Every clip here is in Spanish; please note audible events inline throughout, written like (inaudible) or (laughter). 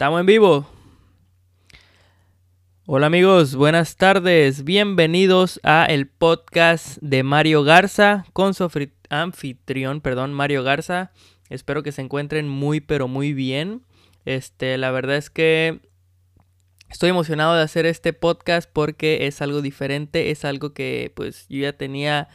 Estamos en vivo. Hola amigos, buenas tardes. Bienvenidos a el podcast de Mario Garza con su anfitrión, perdón, Mario Garza. Espero que se encuentren muy pero muy bien. Este, la verdad es que estoy emocionado de hacer este podcast porque es algo diferente, es algo que pues yo ya tenía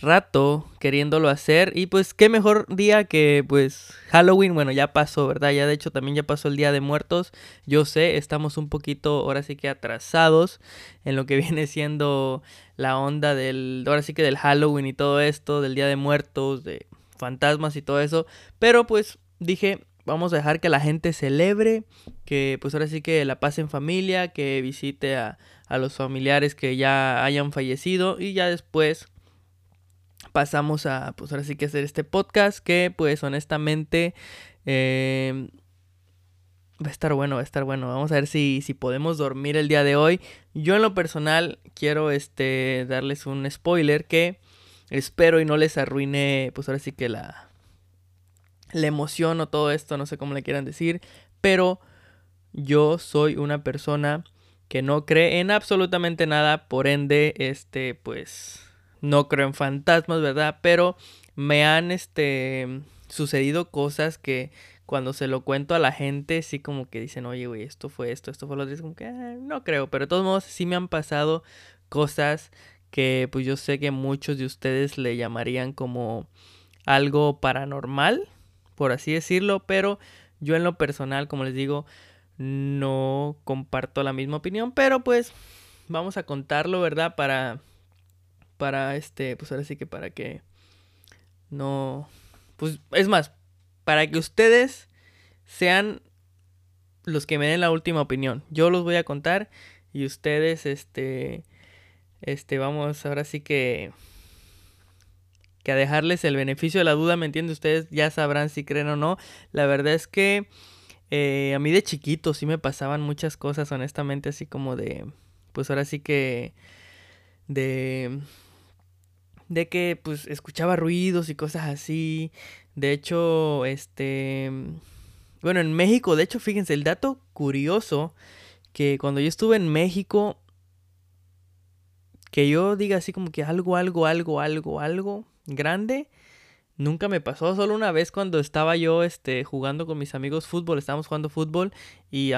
rato queriéndolo hacer. Y pues qué mejor día que pues Halloween, bueno ya pasó, ¿verdad? Ya de hecho también ya pasó el Día de Muertos, yo sé, estamos un poquito ahora sí que atrasados en lo que (laughs) viene siendo la onda del, ahora sí que del Halloween y todo esto, del Día de Muertos, de fantasmas y todo eso, pero pues dije, vamos a dejar que la gente celebre, que pues ahora sí que la pase en familia, que visite a, a los familiares que ya hayan fallecido y ya después pasamos a, pues ahora sí que hacer este podcast que pues honestamente em, va a estar bueno, va a estar bueno. Vamos a ver si, si podemos dormir el día de hoy. Yo en lo personal quiero este, darles un spoiler que espero y no les arruine pues ahora sí que la, la emoción o todo esto, no sé cómo le quieran decir, pero yo soy una persona que no cree en absolutamente nada, por ende, este, pues, no creo en fantasmas, ¿verdad? Pero me han este sucedido cosas que cuando se lo cuento a la gente, sí como que dicen, oye, güey, esto fue esto, esto fue lo otro. Es como que ah, no creo, pero de todos modos sí me han pasado cosas que pues yo sé que muchos de ustedes le llamarían como algo paranormal, por así decirlo, pero yo en lo personal, como les digo, no comparto la misma opinión, pero pues vamos a contarlo, ¿verdad? Para para este, pues ahora sí que para que no, pues es más, para que ustedes sean los que me den la última opinión. Yo los voy a contar y ustedes, este, este, vamos, ahora sí que, que a dejarles el beneficio de la duda, ¿me entiende? Ustedes ya sabrán si creen o no. La verdad es que eh, a mí de chiquito sí me pasaban muchas cosas, honestamente, así como de, pues ahora sí que, de de que pues escuchaba ruidos y cosas así. De hecho, este bueno, en México, de hecho, fíjense, el dato curioso que cuando yo estuve en México que yo diga así como que algo, algo, algo, algo, algo grande, nunca me pasó. Solo una vez cuando estaba yo este, jugando con mis amigos fútbol, estábamos jugando fútbol y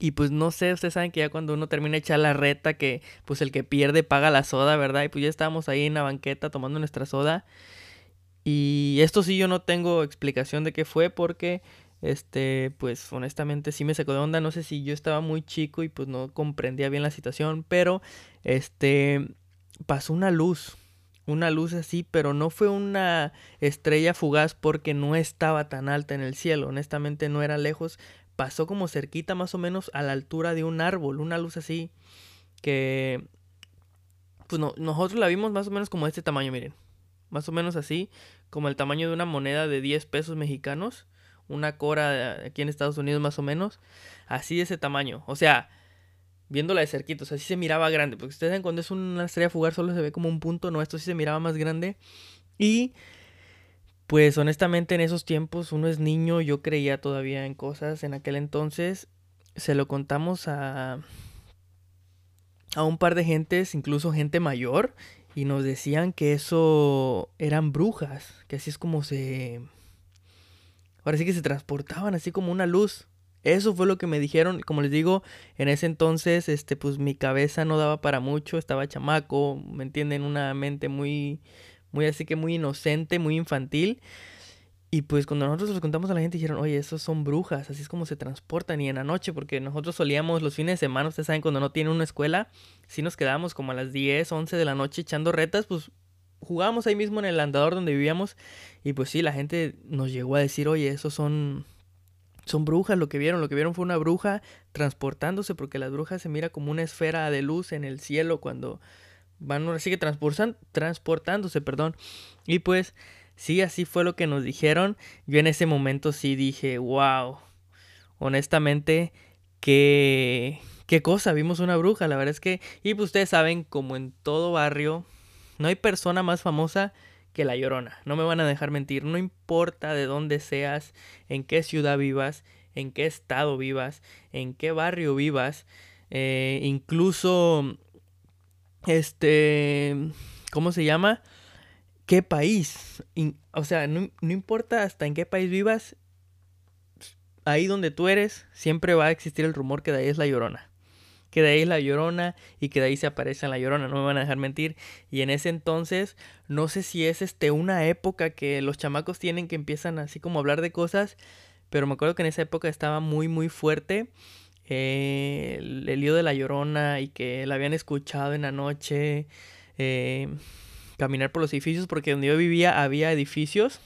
y pues no sé, ustedes saben que ya cuando uno termina de echar la reta, que pues el que pierde paga la soda, ¿verdad? Y pues ya estábamos ahí en la banqueta tomando nuestra soda. Y esto sí yo no tengo explicación de qué fue porque, este, pues honestamente sí me sacó de onda. No sé si yo estaba muy chico y pues no comprendía bien la situación, pero, este, pasó una luz. Una luz así, pero no fue una estrella fugaz porque no estaba tan alta en el cielo. Honestamente no era lejos, pasó como cerquita más o menos a la altura de un árbol, una luz así que pues no, nosotros la vimos más o menos como de este tamaño, miren. Más o menos así, como el tamaño de una moneda de 10 pesos mexicanos, una cora aquí en Estados Unidos más o menos, así de ese tamaño. O sea, viéndola de cerquita, o sea, sí se miraba grande, porque ustedes ven cuando es una estrella fugar solo se ve como un punto, no, esto sí se miraba más grande. Y pues honestamente en esos tiempos uno es niño, yo creía todavía en cosas en aquel entonces. Se lo contamos a, a un par de gentes, incluso gente mayor, y nos decían que eso eran brujas, que así es como se... Ahora sí que se transportaban así como una luz. Eso fue lo que me dijeron, como les digo, en ese entonces, este, pues mi cabeza no daba para mucho, estaba chamaco, me entienden, una mente muy, muy así que muy inocente, muy infantil. Y pues cuando nosotros los contamos a la gente dijeron, oye, esos son brujas, así es como se transportan y en la noche, porque nosotros solíamos los fines de semana, ustedes saben, cuando no tienen una escuela, si nos quedábamos como a las 10, 11 de la noche echando retas, pues jugábamos ahí mismo en el andador donde vivíamos y pues sí, la gente nos llegó a decir, oye, esos son, son brujas, lo que vieron, lo que vieron fue una bruja transportándose, porque las brujas se mira como una esfera de luz en el cielo cuando van ahora sigue transportándose, perdón. Y pues sí, así fue lo que nos dijeron. Yo en ese momento sí dije, wow, honestamente, qué, qué cosa, vimos una bruja, la verdad es que, y pues ustedes saben, como en todo barrio, no hay persona más famosa que la llorona, no me van a dejar mentir, no importa de dónde seas, en qué ciudad vivas, en qué estado vivas, en qué barrio vivas, eh, incluso, este, ¿cómo se llama? ¿Qué país? o sea, no, importa hasta en qué país vivas, ahí donde tú eres, siempre va a existir el rumor que de ahí es la llorona que de ahí es la llorona y que de ahí se aparece en la llorona, no me van a dejar mentir. Y en ese entonces, no sé si es este una época que los chamacos tienen que empiezan así como a hablar de cosas, pero me acuerdo que en esa época estaba muy muy fuerte eh, el, lío de la llorona y que la habían escuchado en la noche. Eh, caminar por los edificios porque donde yo vivía había edificios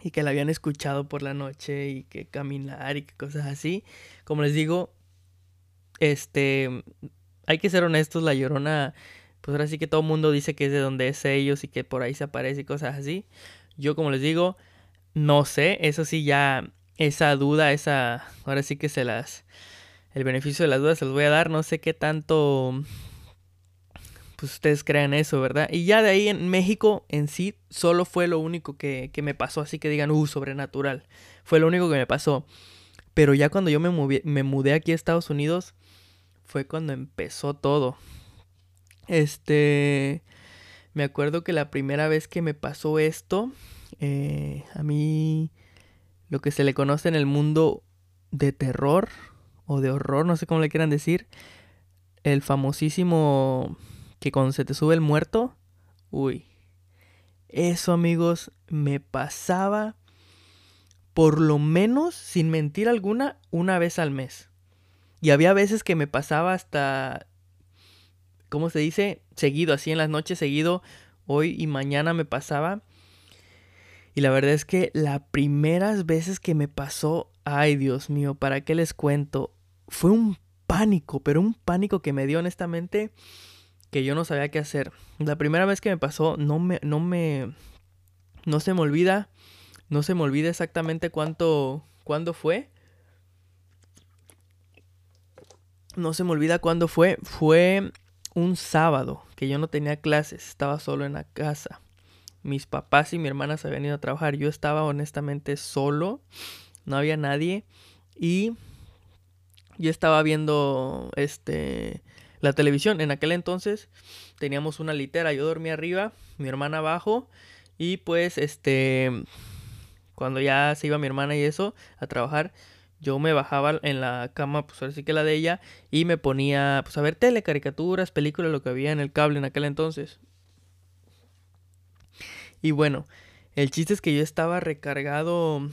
y que la habían escuchado por la noche y que caminar y que cosas así. Como les digo, este, hay que ser honestos, la llorona, pues ahora sí que todo el mundo dice que es de donde es ellos y que por ahí se aparece y cosas así. Yo como les digo, no sé, eso sí ya, esa duda, esa, ahora sí que se las, el beneficio de las dudas se los voy a dar, no sé qué tanto, pues ustedes crean eso, ¿verdad? Y ya de ahí en México en sí, solo fue lo único que, que me pasó, así que digan, uh, sobrenatural, fue lo único que me pasó. Pero ya cuando yo me, me mudé aquí a Estados Unidos, fue cuando empezó todo. Este, me acuerdo que la primera vez que me pasó esto, eh, a mí lo que se le conoce en el mundo de terror o de horror, no sé cómo le quieran decir, el famosísimo que cuando se te sube el muerto, uy, eso amigos me pasaba por lo menos, sin mentir alguna, una vez al mes. Y había veces que me pasaba hasta, ¿cómo se dice? Seguido, así en las noches seguido, hoy y mañana me pasaba. Y la verdad es que las primeras veces que me pasó, ay Dios mío, ¿para qué les cuento? Fue un pánico, pero un pánico que me dio honestamente que yo no sabía qué hacer. La primera vez que me pasó, no me, no me, no se me olvida, no se me olvida exactamente cuánto, cuándo fue. no se me olvida cuándo fue. Fue un sábado que yo no tenía clases, estaba solo en la casa. Mis papás y mi hermana se habían ido a trabajar. Yo estaba honestamente solo, no había nadie y yo estaba viendo este la televisión. En aquel entonces teníamos una litera, yo dormía arriba, mi hermana abajo y pues este cuando ya se iba mi hermana y eso a trabajar, yo me bajaba en la cama, pues ahora sí que la de ella, y me ponía pues a ver tele, caricaturas, películas, lo que había en el cable en aquel entonces. Y bueno, el chiste es que yo estaba recargado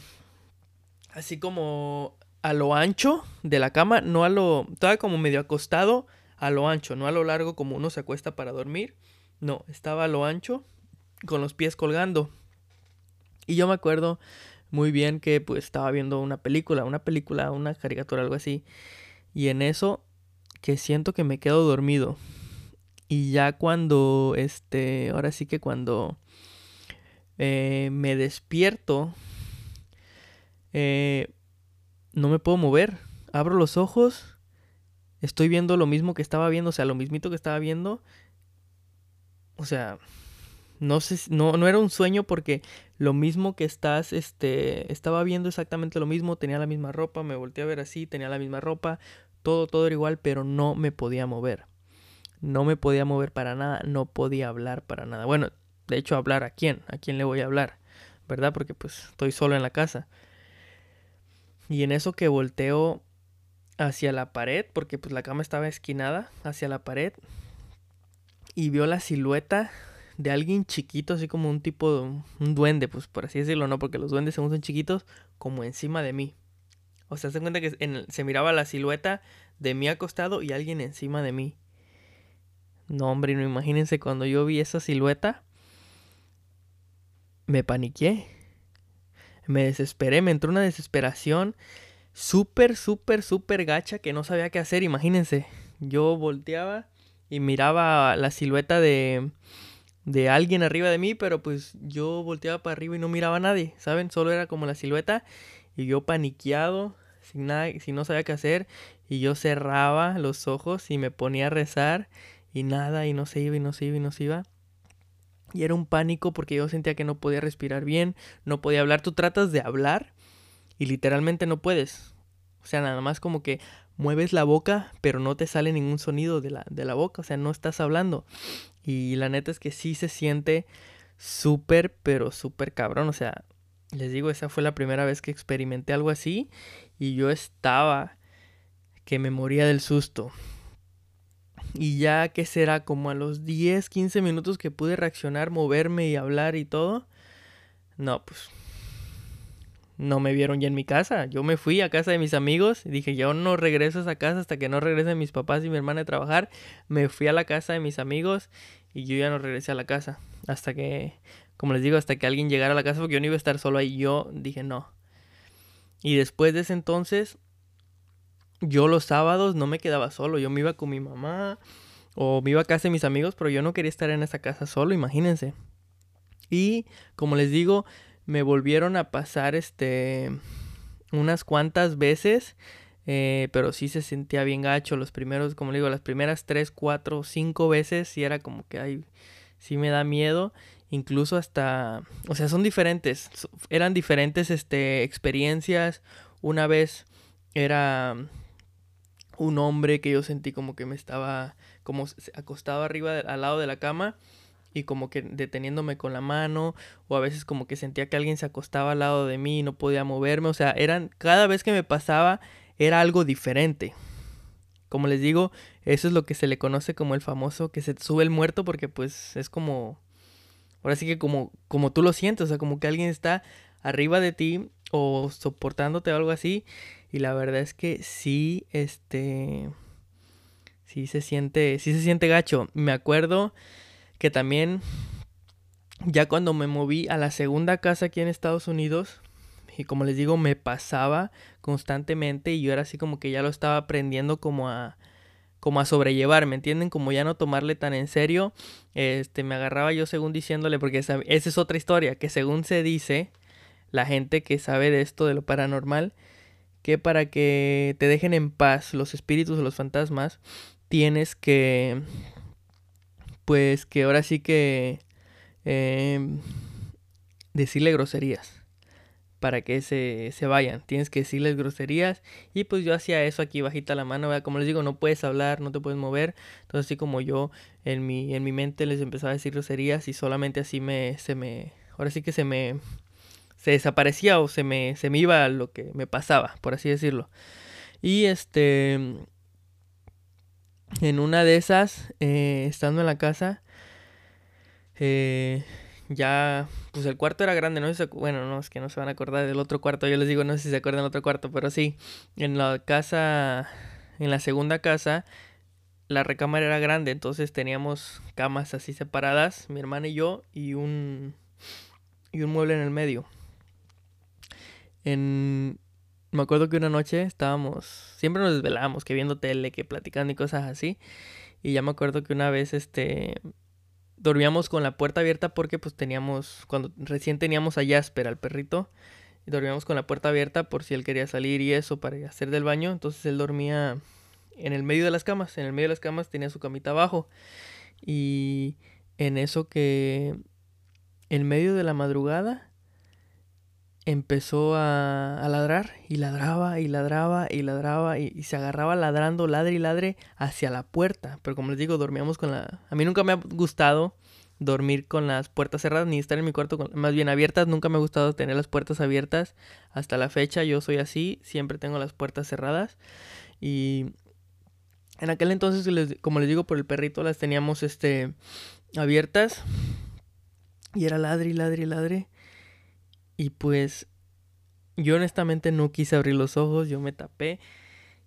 así como a lo ancho de la cama, no a lo, estaba como medio acostado a lo ancho, no a lo largo como uno se acuesta para dormir. No, estaba a lo ancho con los pies colgando. Y yo me acuerdo muy bien que pues estaba viendo una película, una película, una caricatura, algo así. Y en eso que siento que me quedo dormido. Y ya cuando, este, ahora sí que cuando eh, me despierto, eh, no me puedo mover. Abro los ojos, estoy viendo lo mismo que estaba viendo, o sea, lo mismito que estaba viendo. O sea, no sé, no, no era un sueño porque lo mismo que estás, este, estaba viendo exactamente lo mismo, tenía la misma ropa, me volteé a ver así, tenía la misma ropa, todo, todo era igual, pero no me podía mover. No me podía mover para nada, no podía hablar para nada. Bueno, de hecho, hablar a quién, a quién le voy a hablar, ¿verdad? Porque pues estoy solo en la casa. Y en eso que volteo hacia la pared, porque pues la cama estaba esquinada hacia la pared, y vio la silueta de alguien chiquito, así como un tipo, de, un duende, pues por así decirlo, ¿no? Porque los duendes según son chiquitos, como encima de mí. O sea, se cuenta que se miraba la silueta de mí acostado y alguien encima de mí. No, hombre, no imagínense cuando yo vi esa silueta. Me paniqué. Me desesperé, me entró una desesperación súper, súper, súper gacha que no sabía qué hacer. Imagínense, yo volteaba y miraba la silueta de, de alguien arriba de mí, pero pues yo volteaba para arriba y no miraba a nadie, ¿saben? Solo era como la silueta y yo paniqueado, sin nada, si no sabía qué hacer, y yo cerraba los ojos y me ponía a rezar y nada, y no se iba y no se iba y no se iba. Y era un pánico porque yo sentía que no podía respirar bien, no podía hablar. Tú tratas de hablar y literalmente no puedes. O sea, nada más como que mueves la boca, pero no te sale ningún sonido de la, de la boca, o sea, no estás hablando. Y la neta es que sí se siente súper, pero súper cabrón, o sea, les digo, esa fue la primera vez que experimenté algo así y yo estaba que me moría del susto. Y ya que será como a los 10, 15 minutos que pude reaccionar, moverme y hablar y todo. No, pues no me vieron ya en mi casa. Yo me fui a casa de mis amigos y dije, yo no regreso a esa casa hasta que no regresen mis papás y mi hermana de trabajar. Me fui a la casa de mis amigos y yo ya no regresé a la casa. Hasta que, como les digo, hasta que alguien llegara a la casa porque yo no iba a estar solo ahí. Yo dije, no. Y después de ese entonces, yo los sábados no me quedaba solo. Yo me iba con mi mamá o me iba a casa de mis amigos, pero yo no quería estar en esa casa solo, imagínense. Y como les digo, me volvieron a pasar este unas cuantas veces. Eh, pero sí se sentía bien gacho. Los primeros, como le digo, las primeras tres, cuatro, cinco veces sí era como que ay, sí me da miedo. Incluso hasta, o sea, son diferentes. Eran diferentes este, experiencias. Una vez era un hombre que yo sentí como que me estaba como acostado arriba al lado de la cama y como que deteniéndome con la mano o a veces como que sentía que alguien se acostaba al lado de mí y no podía moverme, o sea, eran cada vez que me pasaba era algo diferente. Como les digo, eso es lo que se le conoce como el famoso que se sube el muerto porque pues es como ahora sí que como como tú lo sientes, o sea, como que alguien está arriba de ti o soportándote o algo así y la verdad es que sí este sí se siente sí se siente gacho. Me acuerdo que también ya cuando me moví a la segunda casa aquí en Estados Unidos, y como les digo, me pasaba constantemente y yo era así como que ya lo estaba aprendiendo como a como a sobrellevar, ¿me entienden? Como ya no tomarle tan en serio, este me agarraba yo según diciéndole porque esa, esa es otra historia que según se dice la gente que sabe de esto de lo paranormal que para que te dejen en paz los espíritus o los fantasmas tienes que pues que ahora sí que em, decirle groserías para que se, se, vayan. Tienes que decirles groserías. Y pues yo hacía eso aquí bajita la mano. Como les digo, no puedes hablar, no te puedes mover. Entonces así como yo en mi, en mi mente les empezaba a decir groserías y solamente así me, se me, ahora sí que se me, se desaparecía o se me, se me iba lo que me pasaba, por así decirlo. Y este, en una de esas, eh, estando en la casa, eh, ya, pues el cuarto era grande, no bueno, no, es que no se van a acordar del otro cuarto, yo les digo, no sé si se acuerdan del otro cuarto, pero sí, en la casa, en la segunda casa, la recámara era grande, entonces teníamos camas así separadas, mi hermana y yo, y un, y un mueble en el medio. En, me acuerdo que una noche estábamos, siempre nos desvelábamos, que viendo tele, que platicando y cosas así. Y ya me acuerdo que una vez, este, dormíamos con la puerta abierta porque pues teníamos, cuando recién teníamos a Jasper, al perrito, y dormíamos con la puerta abierta por si él quería salir y eso para hacer del baño. Entonces él dormía en el medio de las camas, en el medio de las camas tenía su camita abajo. Y en eso que, en medio de la madrugada, empezó a, ladrar y ladraba y ladraba y ladraba y, se agarraba ladrando, ladre y ladre hacia la puerta. Pero como les digo, dormíamos con la... A mí nunca me ha gustado dormir con las puertas cerradas ni estar en mi cuarto más bien abiertas. Nunca me ha gustado tener las puertas abiertas. Hasta la fecha yo soy así, siempre tengo las puertas cerradas. Y en aquel entonces, como les digo, por el perrito las teníamos este abiertas. Y era ladre y ladre y ladre. Y pues yo honestamente no quise abrir los ojos, yo me tapé.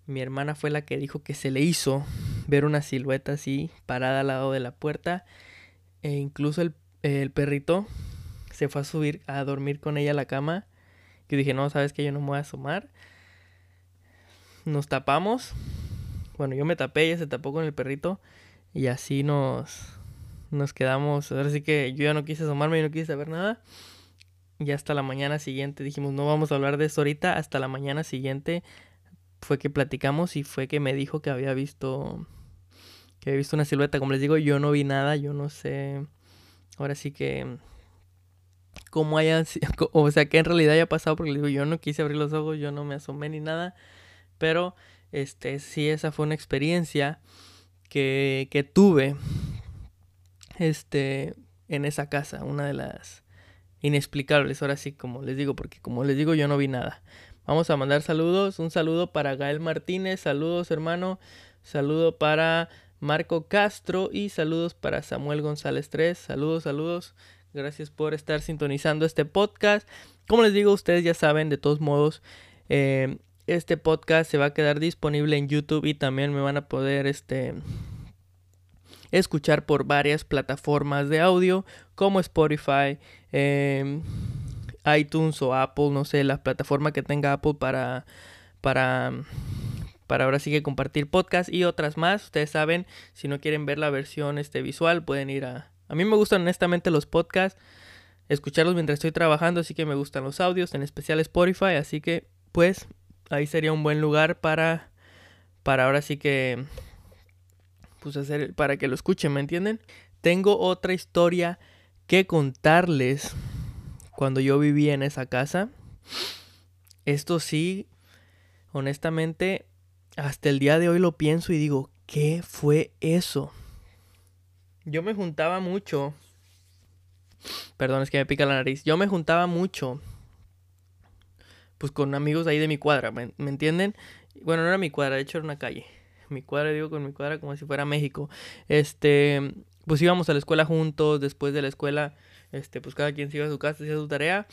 Mi hermana fue la que dijo que se le hizo ver una silueta así parada al lado de la puerta. E incluso el, el perrito se fue a subir a dormir con ella a la cama. Yo dije, no, sabes que yo no me voy a asomar. Nos tapamos. Bueno, yo me tapé, ella se tapó con el perrito. Y así nos, nos quedamos. Ahora sí que yo ya no quise asomarme, y no quise saber nada. Y hasta la mañana siguiente dijimos, no vamos a hablar de eso ahorita. Hasta la mañana siguiente fue que platicamos y fue que me dijo que había visto que había visto una silueta. Como les digo, yo no vi nada, yo no sé. Ahora sí que cómo haya, (laughs) o sea, que en realidad haya pasado, porque digo, yo no quise abrir los ojos, yo no me asomé ni nada, pero este, sí, esa fue una experiencia que, que tuve, este, en esa casa, una de las inexplicables, ahora sí, como les digo, porque como les digo, yo no vi nada. Vamos a mandar saludos, un saludo para Gael Martínez, saludos hermano, saludo para Marco Castro y saludos para Samuel González 3. Saludos, saludos. Gracias por estar sintonizando este podcast. Como les digo, ustedes ya saben, de todos modos, eh, este podcast se va a quedar disponible en YouTube y también me van a poder este, escuchar por varias plataformas de audio como Spotify, em, iTunes o Apple, no sé, la plataforma que tenga Apple para, para para ahora sí que compartir podcast y otras más. Ustedes saben, si no quieren ver la versión este, visual, pueden ir a... A mí me gustan honestamente los podcasts, escucharlos mientras estoy trabajando, así que me gustan los audios, en especial Spotify, así que pues ahí sería un buen lugar para, para ahora sí que, pues hacer, para que lo escuchen, ¿me entienden? Tengo otra historia que contarles cuando yo vivía en esa casa. Esto sí, honestamente, hasta el día de hoy lo pienso y digo, ¿qué fue eso? Yo me juntaba mucho. Perdón, es que me pica la nariz. Yo me juntaba mucho. Pues con amigos ahí de mi cuadra, ¿me, entienden? Bueno, no era mi cuadra, de hecho era una calle. Mi cuadra, digo con mi cuadra como si fuera México. Este, pues íbamos a la escuela juntos. Después de la escuela, este, pues cada quien se iba a su casa, hacía su tarea.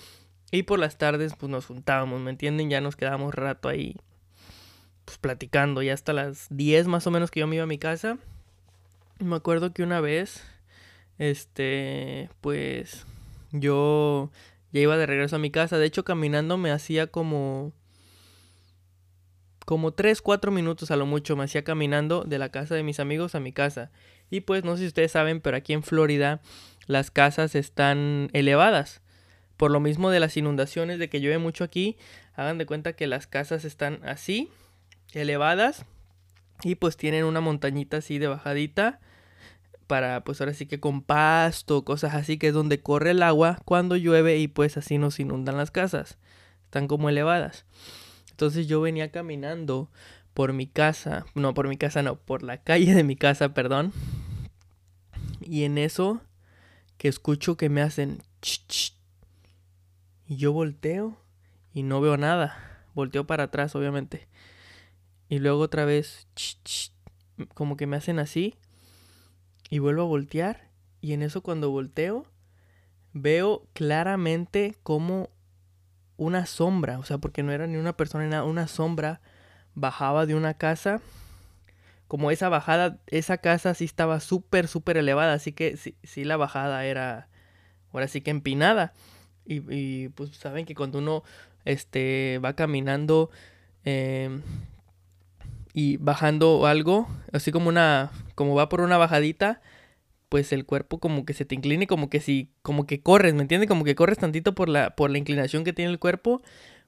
Y por las tardes, pues nos juntábamos, ¿me entienden? Ya nos quedábamos rato ahí pues, platicando, ya hasta las 10 más o menos que yo me iba a mi casa. Me acuerdo que una vez, este, pues yo ya iba de regreso a mi casa. De hecho, caminando me hacía como como 3, 4 minutos a lo mucho me hacía caminando de la casa de mis amigos a mi casa. Y pues no sé si ustedes saben, pero aquí en Florida las casas están elevadas. Por lo mismo de las inundaciones, de que llueve mucho aquí, hagan de cuenta que las casas están así elevadas y pues tienen una montañita así de bajadita para pues ahora sí que con pasto, cosas así que es donde corre el agua cuando llueve y pues así nos inundan las casas. Están como elevadas. Entonces yo venía caminando por mi casa, no por mi casa, no, por la calle de mi casa, perdón. Y en eso que escucho que me hacen ch, y yo volteo y no veo nada. Volteo para atrás, obviamente. Y luego otra vez, como que me hacen así. Y vuelvo a voltear. Y en eso cuando volteo, veo claramente como una sombra. O sea, porque no era ni una persona ni nada. Una sombra bajaba de una casa. Como esa bajada, esa casa sí estaba súper, súper elevada. Así que sí, la bajada era, ahora sí que empinada. Y, y, pues saben que cuando uno este, va caminando eh, y bajando algo, así como una, como va por una bajadita, pues el cuerpo como que se te incline, como que si, como que corres, ¿me entiendes? Como que corres tantito por la, por la inclinación que tiene el cuerpo.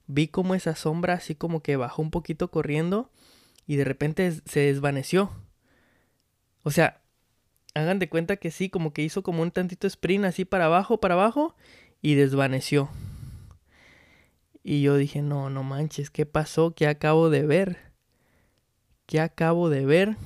Vi como esa sombra así como que bajó un poquito corriendo y de repente se desvaneció. O sea, hagan de cuenta que sí, como que hizo como un tantito sprint así para abajo, para abajo y desvaneció. Y yo dije, no, no manches, ¿qué pasó? ¿Qué acabo de ver? que acabo de ver.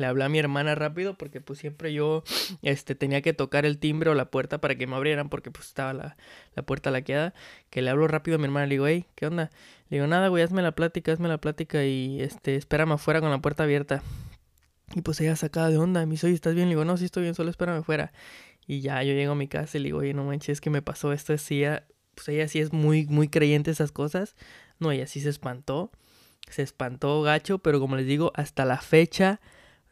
Le hablé a mi hermana rápido porque pues siempre yo este, tenía que tocar el timbre o la puerta para que me abrieran porque pues estaba la, la puerta laqueada. Que le hablo rápido a mi hermana, le digo, hey, ¿qué onda? Le digo, nada, güey, hazme la plática, hazme la plática y este, espérame afuera con la puerta abierta. Y pues ella sacada de onda, me dice, oye, ¿estás bien? Le digo, no, sí estoy bien, solo espérame afuera. Y ya yo llego a mi casa y le digo, oye, no manches, es que me pasó esto, así, pues ella sí es muy, muy creyente esas cosas. No, ella sí se espantó se espantó gacho, pero como les digo, hasta la fecha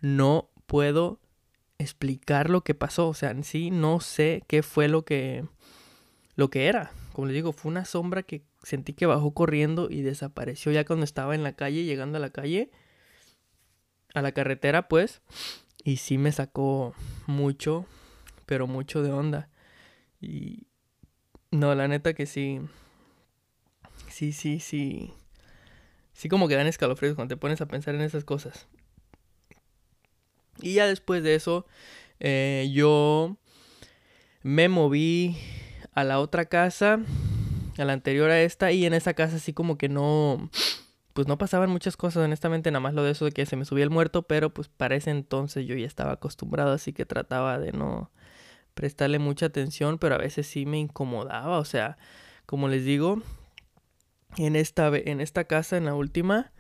no puedo explicar lo que pasó. O sea, en sí no sé qué fue lo que, lo que era. Como les digo, fue una sombra que sentí que bajó corriendo y desapareció ya cuando estaba en la calle, llegando a la calle, a la carretera, pues. Y sí me sacó mucho, pero mucho de onda. Y no, la neta que sí. Sí, sí, sí sí como que dan escalofríos cuando te pones a pensar en esas cosas. Y ya después de eso, eh, yo me moví a la otra casa, a la anterior a esta, y en esa casa así como que no, pues no pasaban muchas cosas, honestamente, nada más lo de eso de que se me subía el muerto, pero pues para ese entonces yo ya estaba acostumbrado, así que trataba de no prestarle mucha atención, pero a veces sí me incomodaba, o sea, como les digo, en esta, en esta casa, en la última,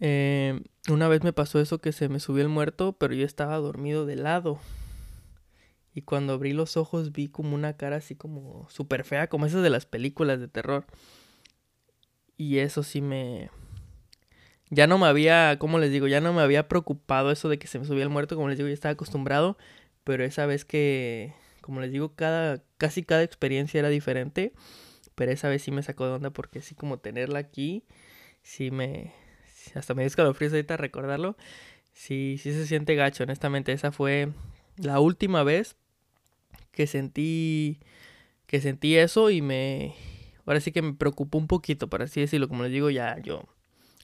eh, una vez me pasó eso que se me subió el muerto, pero yo estaba dormido de lado. Y cuando abrí los ojos vi como una cara así como súper fea, como esas de las películas de terror. Y eso sí me... Ya no me había, ¿cómo les digo? Ya no me había preocupado eso de que se me subía el muerto, como les digo, ya estaba acostumbrado. Pero esa vez que, como les digo, cada, casi cada experiencia era diferente. Pero esa vez sí me sacó de onda porque así como tenerla aquí, sí me... (laughs) Hasta me dio escalofríos ahorita recordarlo. Sí, sí se siente gacho, honestamente. Esa fue la última vez que sentí que sentí eso y me ahora sí que me preocupó un poquito, para así decirlo, como les digo, ya yo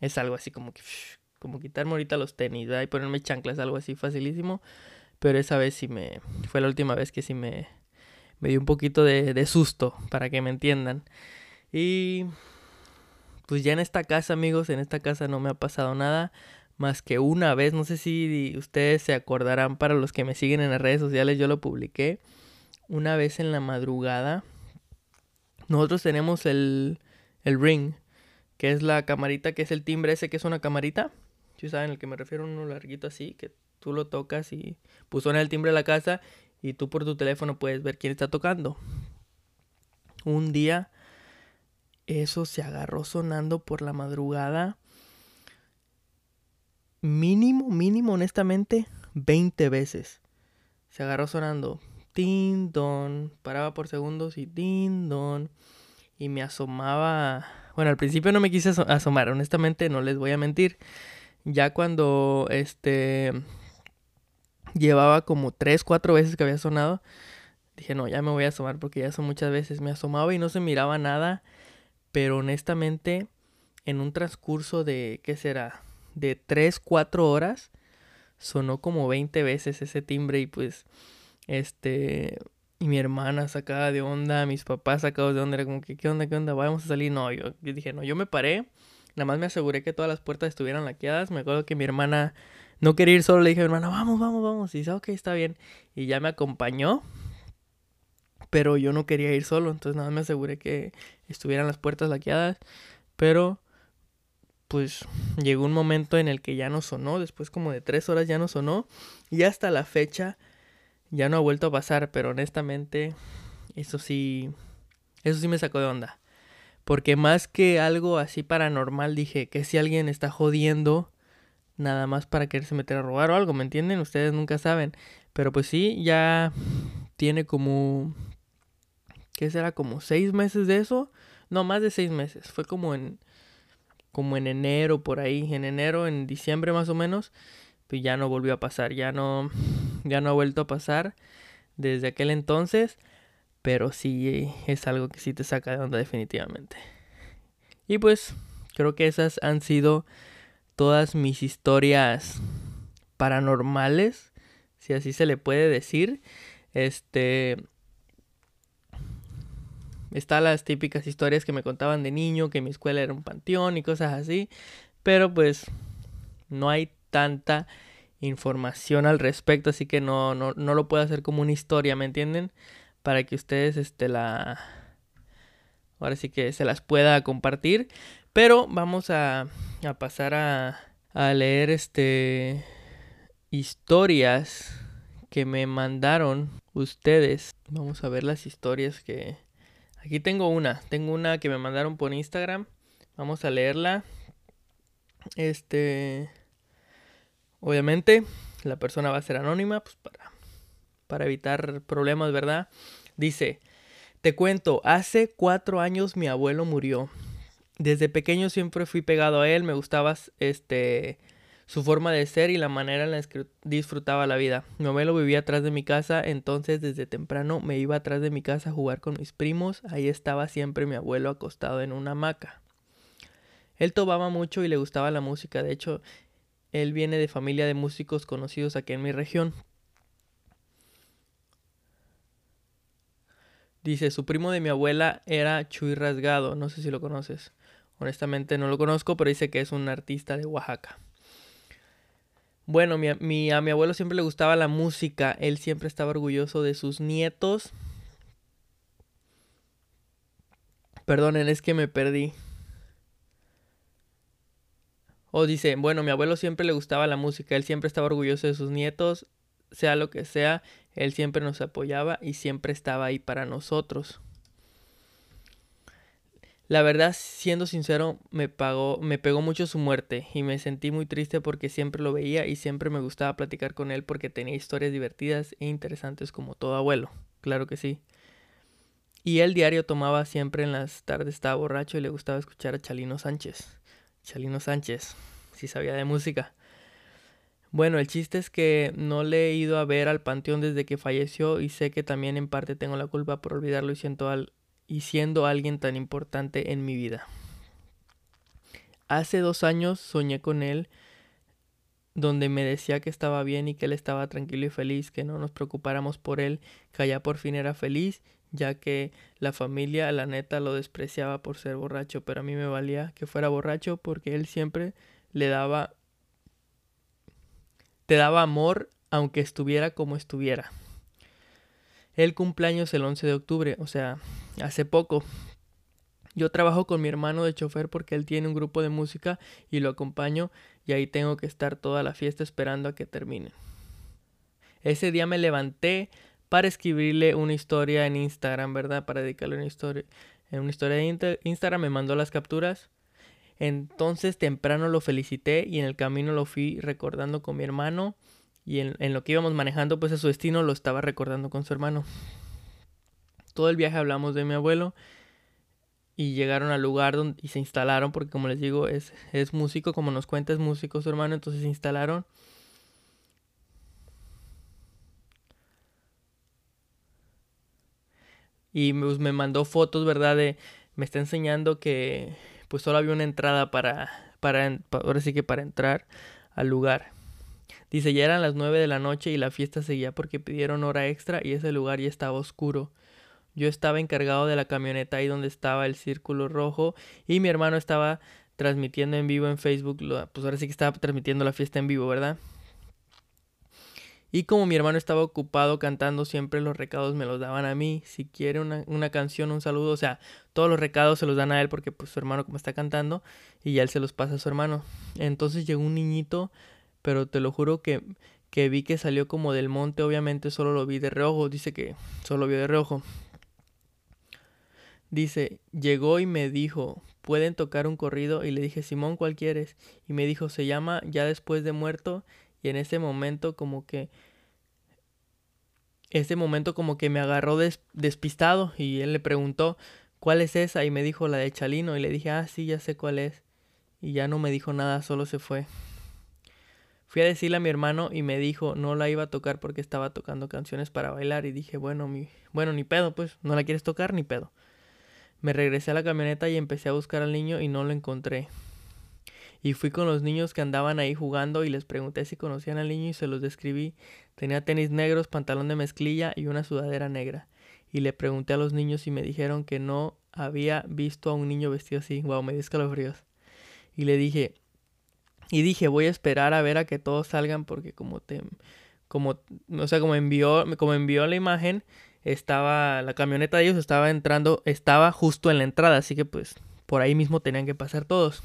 es algo así como que (sniffs) como quitarme ahorita los tenis y ponerme chanclas, algo así facilísimo, pero esa vez sí me fue la última vez que sí me me dio un poquito de susto, para que me entiendan. Y pues ya en esta casa, amigos, en esta casa no me ha pasado nada más que una vez, no sé si ustedes se acordarán para los que me siguen en las redes sociales, yo lo publiqué una vez en la madrugada. Nosotros tenemos el, el ring, que es la camarita, que es el timbre ese que es una camarita. Si saben el que me refiero, uno larguito así, que tú lo tocas y pues suena el timbre de la casa y tú por tu teléfono puedes ver quién está tocando. Un día eso se agarró sonando por la madrugada mínimo, mínimo, honestamente, 20 veces. Se agarró sonando. Tin, don. Paraba por segundos y tin, don. Y me asomaba. Bueno, al principio no me quise asomar, honestamente, no les voy a mentir. Ya cuando este. Llevaba como 3, 4 veces que había sonado. Dije, no, ya me voy a asomar porque ya son muchas veces. Me asomaba y no se miraba nada. Pero honestamente, en un transcurso de, ¿qué será? de 3, 4 horas, sonó como 20 veces ese timbre y pues, este, y mi hermana sacada de onda, mis papás sacados de onda, era como que, ¿qué onda, qué onda? Vamos a salir. No, yo, dije, no, yo me paré, nada más me aseguré que todas las puertas estuvieran laqueadas, me acuerdo que mi hermana no quería ir solo, le dije a mi hermana, vamos, vamos, vamos, y dice, ok, está bien, y ya me acompañó. Pero yo no quería ir solo, entonces nada me aseguré que estuvieran las puertas laqueadas. Pero pues llegó un momento en el que ya no sonó, después como de tres horas ya no sonó, y hasta la fecha ya no ha vuelto a pasar, pero honestamente eso sí, eso sí me sacó de onda. Porque más que algo así paranormal dije que si alguien está jodiendo nada más para quererse meter a robar o algo, ¿me entienden? Ustedes nunca saben. Pero pues sí, ya tiene como... ¿Qué será? Como seis meses de eso. No, más de seis meses. Fue como en como en enero por ahí, en enero, en diciembre más o menos, pues ya no volvió a pasar, ya no, (laughs) ya no ha vuelto a pasar desde aquel entonces, pero sí es algo que sí te saca de onda definitivamente. Y pues creo que esas han sido todas mis historias paranormales, si así se le puede decir. Este, están las típicas historias que me contaban de niño, que mi escuela era un panteón y cosas así. Pero pues no hay tanta información al respecto, así que no, no, no lo puedo hacer como una historia, ¿me entienden? Para que ustedes este, la... Ahora sí que se las pueda compartir. Pero vamos a, a pasar a, a leer este historias que me mandaron ustedes. Vamos a ver las historias que, Aquí tengo una, tengo una que me mandaron por Instagram. Vamos a leerla. Este, obviamente, la persona va a ser anónima, pues para, para evitar problemas, ¿verdad? Dice, te cuento, hace cuatro años mi abuelo murió. Desde pequeño siempre fui pegado a él, me gustaba este su forma de ser y la manera en la que disfrutaba la vida. Mi abuelo vivía atrás de mi casa, entonces desde temprano me iba atrás de mi casa a jugar con mis primos. Ahí estaba siempre mi abuelo acostado en una hamaca. Él tomaba mucho y le gustaba la música, de hecho, él viene de familia de músicos conocidos aquí en mi región. Dice, su primo de mi abuela era Chuy Rasgado, no sé si lo conoces. Honestamente no lo conozco, pero dice que es un artista de Oaxaca. Bueno, mi, a mi abuelo siempre le gustaba la música, él siempre estaba orgulloso de sus nietos. Perdonen, es que me perdí. O dice, bueno, mi abuelo siempre le gustaba la música, él siempre estaba orgulloso de sus nietos, sea lo que sea, él siempre nos apoyaba y siempre estaba ahí para nosotros. La verdad, siendo sincero, me, pagó, me pegó mucho su muerte y me sentí muy triste porque siempre lo veía y siempre me gustaba platicar con él porque tenía historias divertidas e interesantes como todo abuelo. Claro que sí. Y él diario tomaba siempre en las tardes, estaba borracho y le gustaba escuchar a Chalino Sánchez. Chalino Sánchez, si sabía de música. Bueno, el chiste es que no le he ido a ver al panteón desde que falleció y sé que también en parte tengo la culpa por olvidarlo y siento al, y siendo alguien tan importante en mi vida. Hace dos años soñé con él donde me decía que estaba bien y que él estaba tranquilo y feliz, que no nos preocupáramos por él, que allá por fin era feliz, ya que la familia, la neta, lo despreciaba por ser borracho, pero a mí me valía que fuera borracho porque él siempre le daba, te daba amor aunque estuviera como estuviera. El cumpleaños el 11 de octubre, o sea, hace poco. Yo trabajo con mi hermano de chofer porque él tiene un grupo de música y lo acompaño y ahí tengo que estar toda la fiesta esperando a que termine. Ese día me levanté para escribirle una historia en Instagram, ¿verdad? Para dedicarle una historia. En una historia de Instagram me mandó las capturas. Entonces temprano lo felicité y en el camino lo fui recordando con mi hermano y en, lo que íbamos manejando pues a su destino lo estaba recordando con su hermano. Todo el viaje hablamos de mi abuelo y llegaron al lugar donde, y se instalaron porque como les digo es, es músico, como nos cuenta es músico su hermano, entonces se instalaron. Y pues, me mandó fotos, ¿verdad? De, me está enseñando que pues solo había una entrada para, para, ahora sí que para entrar al lugar. Dice, ya eran las nueve de la noche y la fiesta seguía porque pidieron hora extra y ese lugar ya estaba oscuro. Yo estaba encargado de la camioneta ahí donde estaba el círculo rojo y mi hermano estaba transmitiendo en vivo en Facebook, pues ahora sí que estaba transmitiendo la fiesta en vivo, ¿verdad? Y como mi hermano estaba ocupado cantando, siempre los recados me los daban a mí. Si quiere una, una, canción, un saludo, o sea, todos los recados se los dan a él porque pues su hermano como está cantando y ya él se los pasa a su hermano. Entonces llegó un niñito pero te lo juro que, que vi que salió como del monte, obviamente solo lo vi de reojo, dice que solo vio de reojo. Dice, llegó y me dijo, ¿pueden tocar un corrido? Y le dije, Simón, ¿cuál quieres? Y me dijo, se llama Ya después de muerto. Y en ese momento como que... Ese momento como que me agarró despistado y él le preguntó, ¿cuál es esa? Y me dijo la de Chalino y le dije, ah, sí, ya sé cuál es. Y ya no me dijo nada, solo se fue. Fui a decirle a mi hermano y me dijo no la iba a tocar porque estaba tocando canciones para bailar y dije, bueno, mi, bueno, ni pedo, pues, no la quieres tocar ni pedo. Me regresé a la camioneta y empecé a buscar al niño y no lo encontré. Y fui con los niños que andaban ahí jugando y les pregunté si conocían al niño y se los describí. Tenía tenis negros, pantalón de mezclilla y una sudadera negra. Y le pregunté a los niños y me dijeron que no había visto a un niño vestido así. Wow, me dio escalofríos. Y le dije, y dije, voy a esperar a ver a que todos salgan porque como te como o sea, como envió como envió la imagen, estaba la camioneta de ellos estaba entrando, estaba justo en la entrada, así que pues por ahí mismo tenían que pasar todos.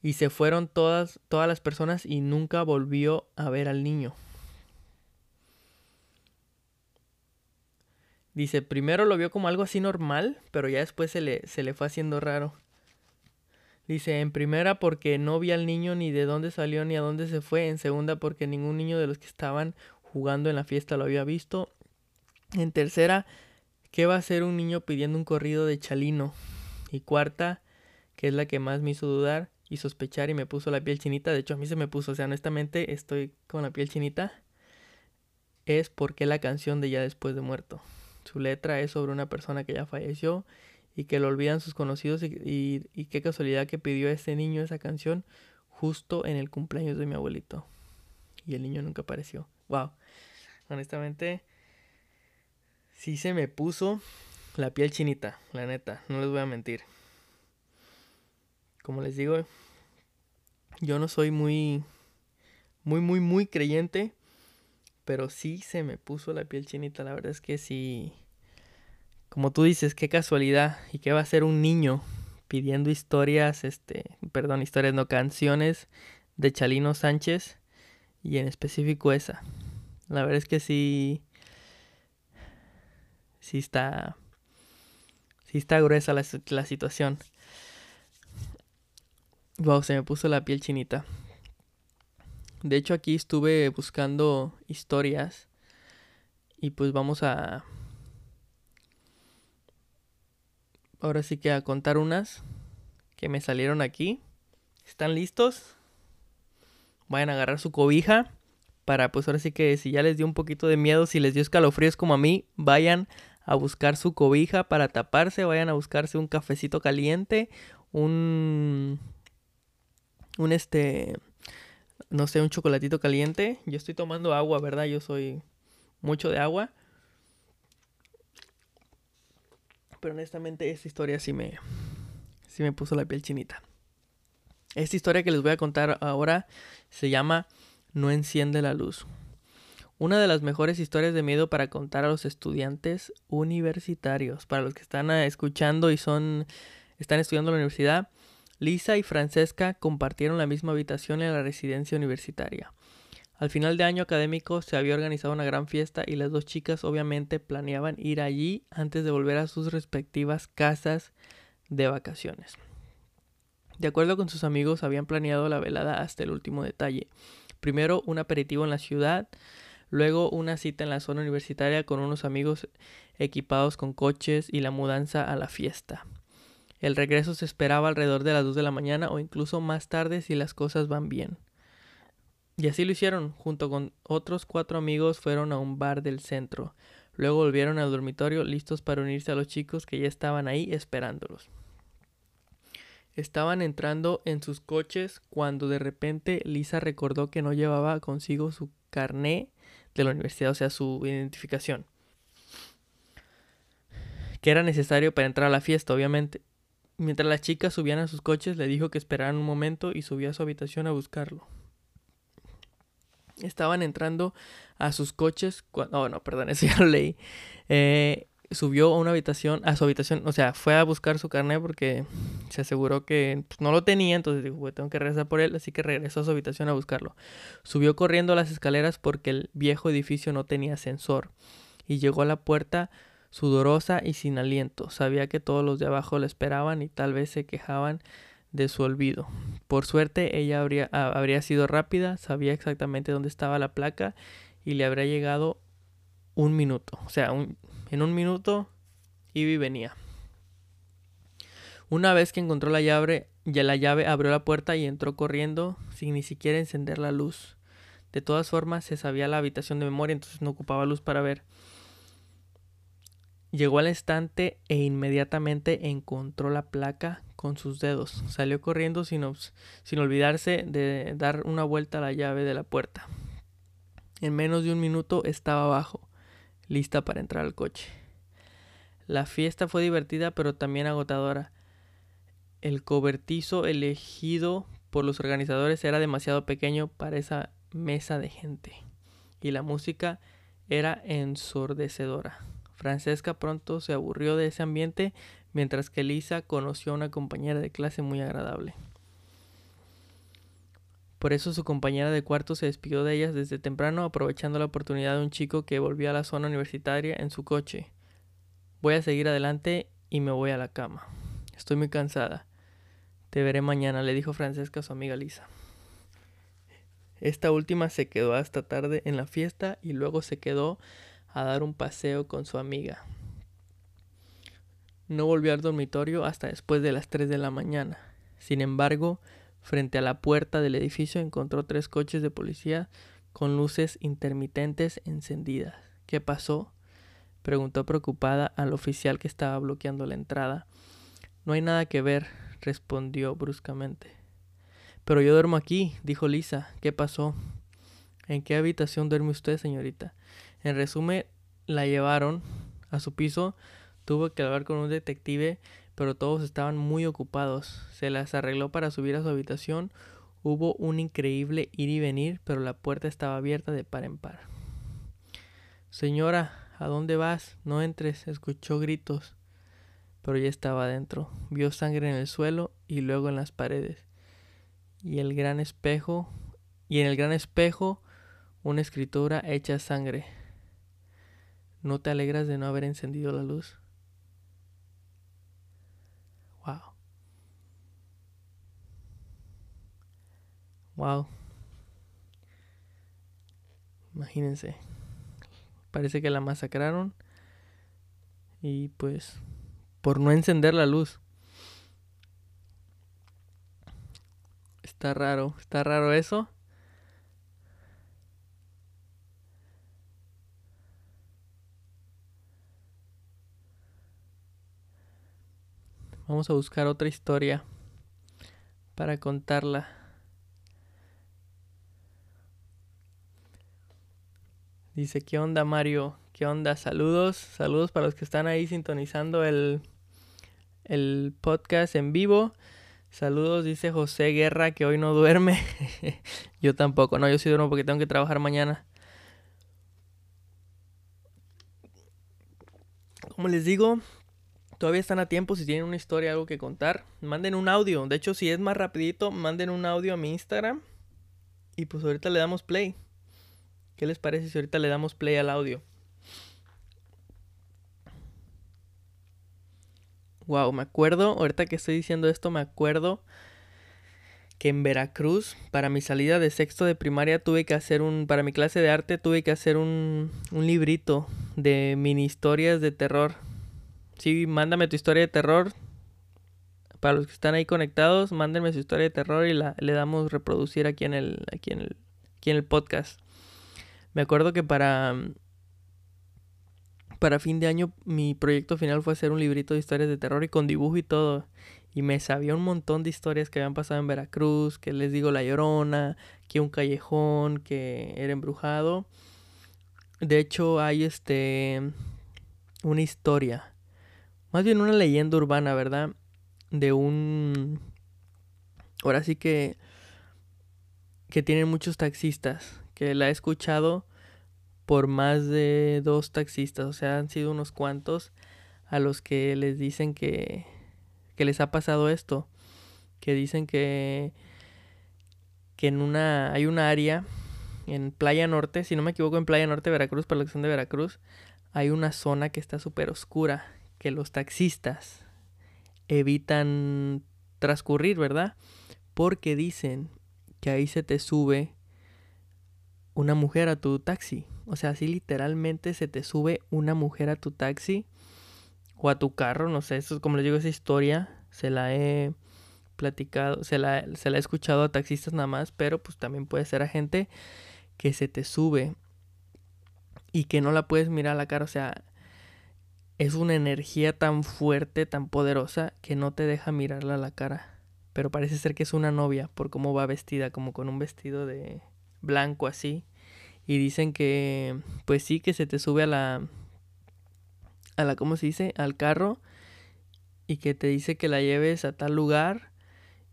Y se fueron todas todas las personas y nunca volvió a ver al niño. Dice, primero lo vio como algo así normal, pero ya después se le, se le fue haciendo raro. Dice, en primera porque no vi al niño ni de dónde salió ni a dónde se fue. En segunda porque ningún niño de los que estaban jugando en la fiesta lo había visto. En tercera, ¿qué va a hacer un niño pidiendo un corrido de Chalino? Y cuarta, que es la que más me hizo dudar y sospechar y me puso la piel chinita. De hecho, a mí se me puso, o sea, honestamente estoy con la piel chinita. Es porque la canción de Ya después de muerto. Su letra es sobre una persona que ya falleció y que lo olvidan sus conocidos y, qué casualidad que pidió a ese niño esa canción justo en el cumpleaños de mi abuelito. Y el niño nunca apareció. Wow. Honestamente, Sí se me puso la piel chinita, la neta, no les voy a mentir. Como les digo, yo no soy muy, muy, muy, muy creyente, pero sí se me puso la piel chinita. La verdad es que sí, como tú dices, qué casualidad y qué va a ser un niño pidiendo historias, este, perdón, historias, no canciones de Chalino Sánchez y en específico esa. La verdad es que sí, sí está, sí está gruesa la, la situación. Wow, se me puso la piel chinita. De hecho, aquí estuve buscando historias. Y pues vamos a. Ahora sí que a contar unas que me salieron aquí. ¿Están listos? Vayan a agarrar su cobija. Para pues ahora sí que si ya les dio un poquito de miedo, si les dio escalofríos como a mí, vayan a buscar su cobija para taparse. Vayan a buscarse un cafecito caliente. Un un este, no sé, un chocolatito caliente. Yo estoy tomando agua, ¿verdad? Yo soy mucho de agua. Pero honestamente esta historia sí me, sí me puso la piel chinita. Esta historia que les voy a contar ahora se llama No enciende la luz. Una de las mejores historias de miedo para contar a los estudiantes universitarios. Para los que están escuchando y son están estudiando en la universidad, Lisa y Francesca compartieron la misma habitación en la residencia universitaria. Al final de año académico se había organizado una gran fiesta y las dos chicas obviamente planeaban ir allí antes de volver a sus respectivas casas de vacaciones. De acuerdo con sus amigos habían planeado la velada hasta el último detalle. Primero un aperitivo en la ciudad, luego una cita en la zona universitaria con unos amigos equipados con coches y la mudanza a la fiesta. El regreso se esperaba alrededor de las 2 de la mañana o incluso más tarde si las cosas van bien. Y así lo hicieron, junto con otros cuatro amigos fueron a un bar del centro. Luego volvieron al dormitorio listos para unirse a los chicos que ya estaban ahí esperándolos. Estaban entrando en sus coches cuando de repente Lisa recordó que no llevaba consigo su carné de la universidad, o sea, su identificación. Que era necesario para entrar a la fiesta, obviamente. Mientras las chicas subían a sus coches, le dijo que esperaran un momento y subió a su habitación a buscarlo. Estaban entrando a sus coches cuando... Oh, no, perdón, (laughs) eso ya lo leí. Eh, subió a una habitación, a su habitación, o sea, fue a buscar su carnet porque se aseguró que pues, no lo tenía, entonces dijo, tengo que regresar por él, así que regresó a su habitación a buscarlo. Subió corriendo las escaleras porque el viejo edificio no tenía ascensor y llegó a la puerta sudorosa y sin aliento. Sabía que todos los de abajo la esperaban y tal vez se quejaban de su olvido. Por suerte ella habría, habría sido rápida, sabía exactamente dónde estaba la placa y le habría llegado un minuto. O sea, en un minuto Ivy venía. Una vez que encontró la llave, ya la llave abrió la puerta y entró corriendo sin ni siquiera encender la luz. De todas formas, se sabía la habitación de memoria, entonces no ocupaba luz para ver. Llegó al estante e inmediatamente encontró la placa con sus dedos. Salió corriendo sin, olvidarse de dar una vuelta a la llave de la puerta. En menos de un minuto estaba abajo, lista para entrar al coche. La fiesta fue divertida pero también agotadora. El cobertizo elegido por los organizadores era demasiado pequeño para esa mesa de gente y la música era ensordecedora. Francesca pronto se aburrió de ese ambiente, mientras que Lisa conoció a una compañera de clase muy agradable. Por eso su compañera de cuarto se despidió de ellas desde temprano, aprovechando la oportunidad de un chico que volvía a la zona universitaria en su coche. Voy a seguir adelante y me voy a la cama. Estoy muy cansada. Te veré mañana, le dijo Francesca a su amiga Lisa. Esta última se quedó hasta tarde en la fiesta y luego se quedó a dar un paseo con su amiga. No volvió al dormitorio hasta después de las 3 de la mañana. Sin embargo, frente a la puerta del edificio encontró tres coches de policía con luces intermitentes encendidas. ¿Qué pasó? preguntó preocupada al oficial que estaba bloqueando la entrada. No hay nada que ver, respondió bruscamente. Pero yo duermo aquí, dijo Lisa. ¿Qué pasó? ¿En qué habitación duerme usted, señorita? En resumen, la llevaron a su piso, tuvo que hablar con un detective, pero todos estaban muy ocupados. Se las arregló para subir a su habitación. Hubo un increíble ir y venir, pero la puerta estaba abierta de par en par. Señora, ¿a dónde vas? No entres, escuchó gritos, pero ya estaba adentro. Vio sangre en el suelo y luego en las paredes. Y el gran espejo, y en el gran espejo, una escritura hecha sangre. ¿No te alegras de no haber encendido la luz? Wow. Imagínense. Parece que la masacraron. Y pues por no encender la luz. Está raro, está raro eso. Vamos a buscar otra historia para contarla. Dice, ¿qué onda Mario? ¿Qué onda? Saludos, saludos para los que están ahí sintonizando el, el podcast en vivo. Saludos, dice José Guerra, que hoy no duerme. (laughs) yo tampoco, no, yo sí duermo porque tengo que trabajar mañana. Como les digo, Todavía están a tiempo si tienen una historia, algo que contar. Manden un audio. De hecho, si es más rapidito, manden un audio a mi Instagram. Y pues ahorita le damos play. ¿Qué les parece si ahorita le damos play al audio? Wow, me acuerdo, ahorita que estoy diciendo esto, me acuerdo que en Veracruz, para mi salida de sexto de primaria, tuve que hacer un, para mi clase de arte, tuve que hacer un, un librito de mini historias de terror Sí, mándame tu historia de terror. Para los que están ahí conectados, mándenme su historia de terror y la, le damos reproducir aquí en el, aquí en el, aquí en el podcast. Me acuerdo que para, para fin de año mi proyecto final fue hacer un librito de historias de terror y con dibujo y todo. Y me sabía un montón de historias que habían pasado en Veracruz, que les digo La Llorona, que un callejón, que era embrujado. De hecho hay este una historia más bien una leyenda urbana, ¿verdad? De un... Ahora sí que... Que tienen muchos taxistas. Que la he escuchado por más de dos taxistas. O sea, han sido unos cuantos a los que les dicen que... Que les ha pasado esto. Que dicen que... Que en una... Hay una área en Playa Norte, si no me equivoco, en Playa Norte, Veracruz, para que son de Veracruz, hay una zona que está súper oscura que los taxistas evitan transcurrir, ¿verdad? Porque dicen que ahí se te sube una mujer a tu taxi. O sea, así literalmente se te sube una mujer a tu taxi o a tu carro, no sé, eso es como les digo, esa historia se la he platicado, se la, se la he escuchado a taxistas nada más, pero pues también puede ser a gente que se te sube y que no la puedes mirar a la cara, o sea, es una energía tan fuerte, tan poderosa, que no te deja mirarla a la cara. Pero parece ser que es una novia por cómo va vestida, como con un vestido de blanco así. Y dicen que, pues sí, que se te sube a la, a la, ¿cómo se dice? Al carro y que te dice que la lleves a tal lugar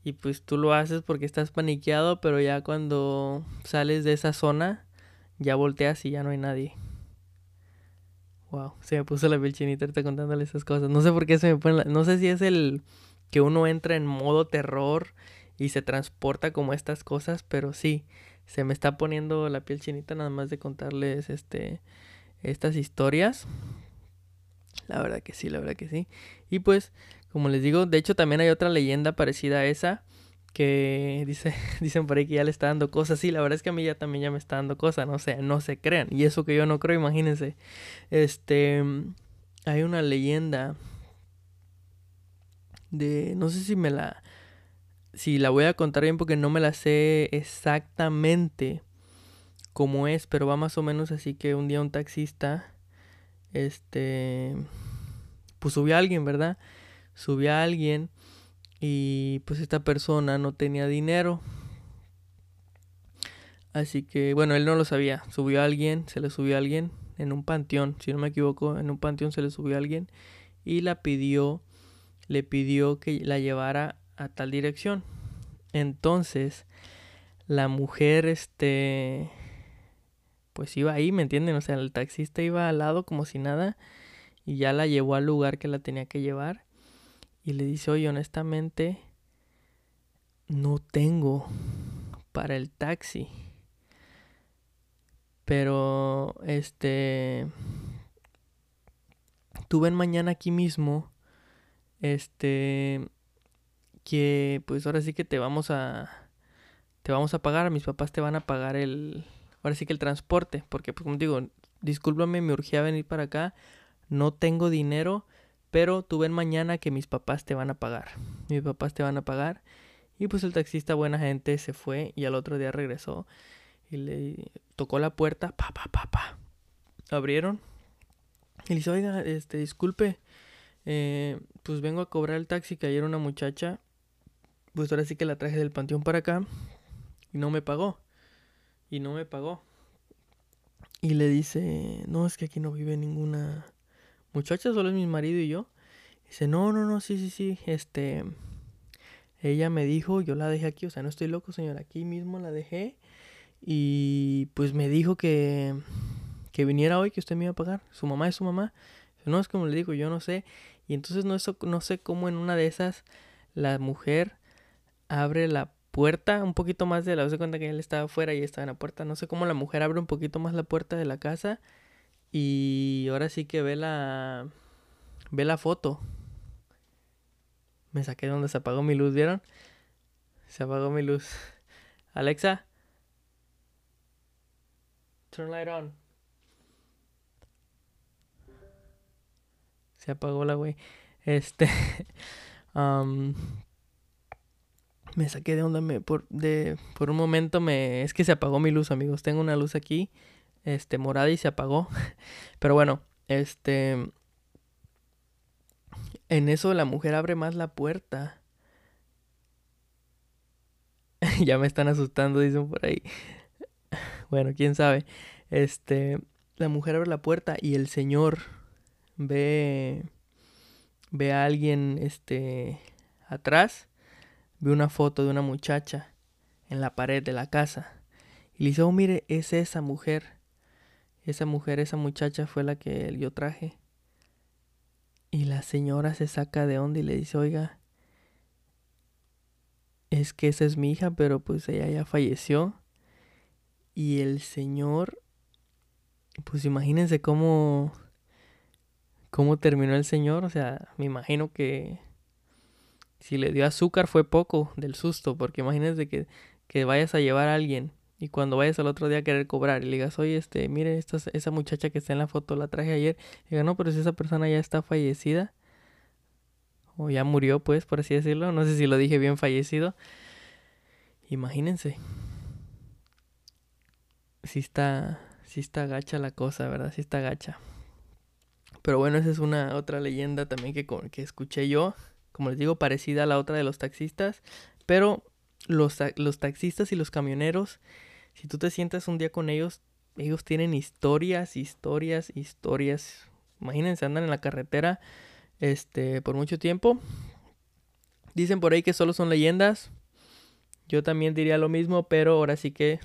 y pues tú lo haces porque estás paniqueado, pero ya cuando sales de esa zona ya volteas y ya no hay nadie. Wow, se me puso la piel chinita contándole esas cosas. No sé por qué se me pone la... No sé si es el que uno entra en modo terror y se transporta como estas cosas, pero sí, se me está poniendo la piel chinita nada más de contarles este estas historias. La verdad que sí, la verdad que sí. Y pues, como les digo, de hecho también hay otra leyenda parecida a esa que dice, (laughs) dicen por ahí que ya le está dando cosas. Sí, la verdad es que a mí ya también ya me está dando cosas, no sé, no se crean. Y eso que yo no creo, imagínense. Este, hay una leyenda de, no sé si me la, si la voy a contar bien porque no me la sé exactamente cómo es, pero va más o menos así que un día un taxista, este, pues subió a alguien, ¿verdad? Subió a alguien y pues esta persona no tenía dinero. Así que, bueno, él no lo sabía. Subió a alguien, se le subió a alguien. en un panteón, si no me equivoco, en un panteón se le subió a alguien y la pidió, le pidió que la llevara a tal dirección. Entonces, la mujer, este, pues iba ahí, ¿me entienden? O sea, el taxista iba al lado como si nada y ya la llevó al lugar que la tenía que llevar y le dice, oye, honestamente, no tengo para el taxi. Pero, este, tuve en mañana aquí mismo, este, que pues ahora sí que te vamos a, te vamos a pagar, mis papás te van a pagar el, ahora sí que el transporte, porque pues como digo, discúlpame, me urgía venir para acá, no tengo dinero, pero tú ven mañana que mis papás te van a pagar, mis papás te van a pagar. Y pues el taxista, buena gente, se fue y al otro día regresó y le tocó la puerta, pa, pa, pa, pa. Abrieron y le dice, oiga, este, disculpe, eh, pues vengo a cobrar el taxi que ayer una muchacha, pues ahora sí que la traje del panteón para acá y no me pagó. Y no me pagó. Y le dice, no, es que aquí no vive ninguna muchacha, solo es mi marido y yo. dice, no, no, no, sí, sí, sí, este, ella me dijo, yo la dejé aquí, o sea, no estoy loco, señor, aquí mismo la dejé. Y pues me dijo que, que viniera hoy, que usted me iba a pagar. Su mamá es su mamá. No es como le digo, yo no sé. Y entonces no, eso, no sé cómo en una de esas la mujer abre la puerta un poquito más de la... Se cuenta que él estaba afuera y estaba en la puerta. No sé cómo la mujer abre un poquito más la puerta de la casa. Y ahora sí que ve la... Ve la foto. Me saqué donde se apagó mi luz, ¿vieron? Se apagó mi luz. (laughs) Alexa. Turn light on. Se apagó la güey. Este. (laughs) um, me saqué de onda. Me, por, de, por un momento me. Es que se apagó mi luz, amigos. Tengo una luz aquí. Este, morada y se apagó. (laughs) Pero bueno, este. En eso la mujer abre más la puerta. (laughs) ya me están asustando, dicen por ahí. (laughs) bueno, quién sabe. Este, la mujer abre la puerta y el señor ve ve a alguien este atrás, ve una foto de una muchacha en la pared de la casa y le dice, "Oh, mire, es esa mujer. Esa mujer, esa muchacha fue la que yo traje." Y la señora se saca de onda y le dice, oiga, es que esa es mi hija, pero pues ella ya falleció. Y el señor, pues imagínense cómo, cómo terminó el señor. O sea, me imagino que si le dio azúcar fue poco del susto, porque imagínense que, que vayas a llevar a alguien y cuando vayas al otro día a querer cobrar y le digas, oye, este, mire, esta, esa muchacha que está en la foto la traje ayer. Y diga, no, pero si esa persona ya está fallecida. O ya murió, pues, por así decirlo. No sé si lo dije bien fallecido. Imagínense. Si está, si está gacha la cosa, ¿verdad? Si está gacha. Pero bueno, esa es una otra leyenda también que, que escuché yo. Como les digo, parecida a la otra de los taxistas. Pero los, los taxistas y los camioneros, si tú te sientas un día con ellos, ellos tienen historias, historias, historias. Imagínense, andan en la carretera este, por mucho tiempo. Dicen por ahí que solo son leyendas. Yo también diría lo mismo, pero ahora sí que,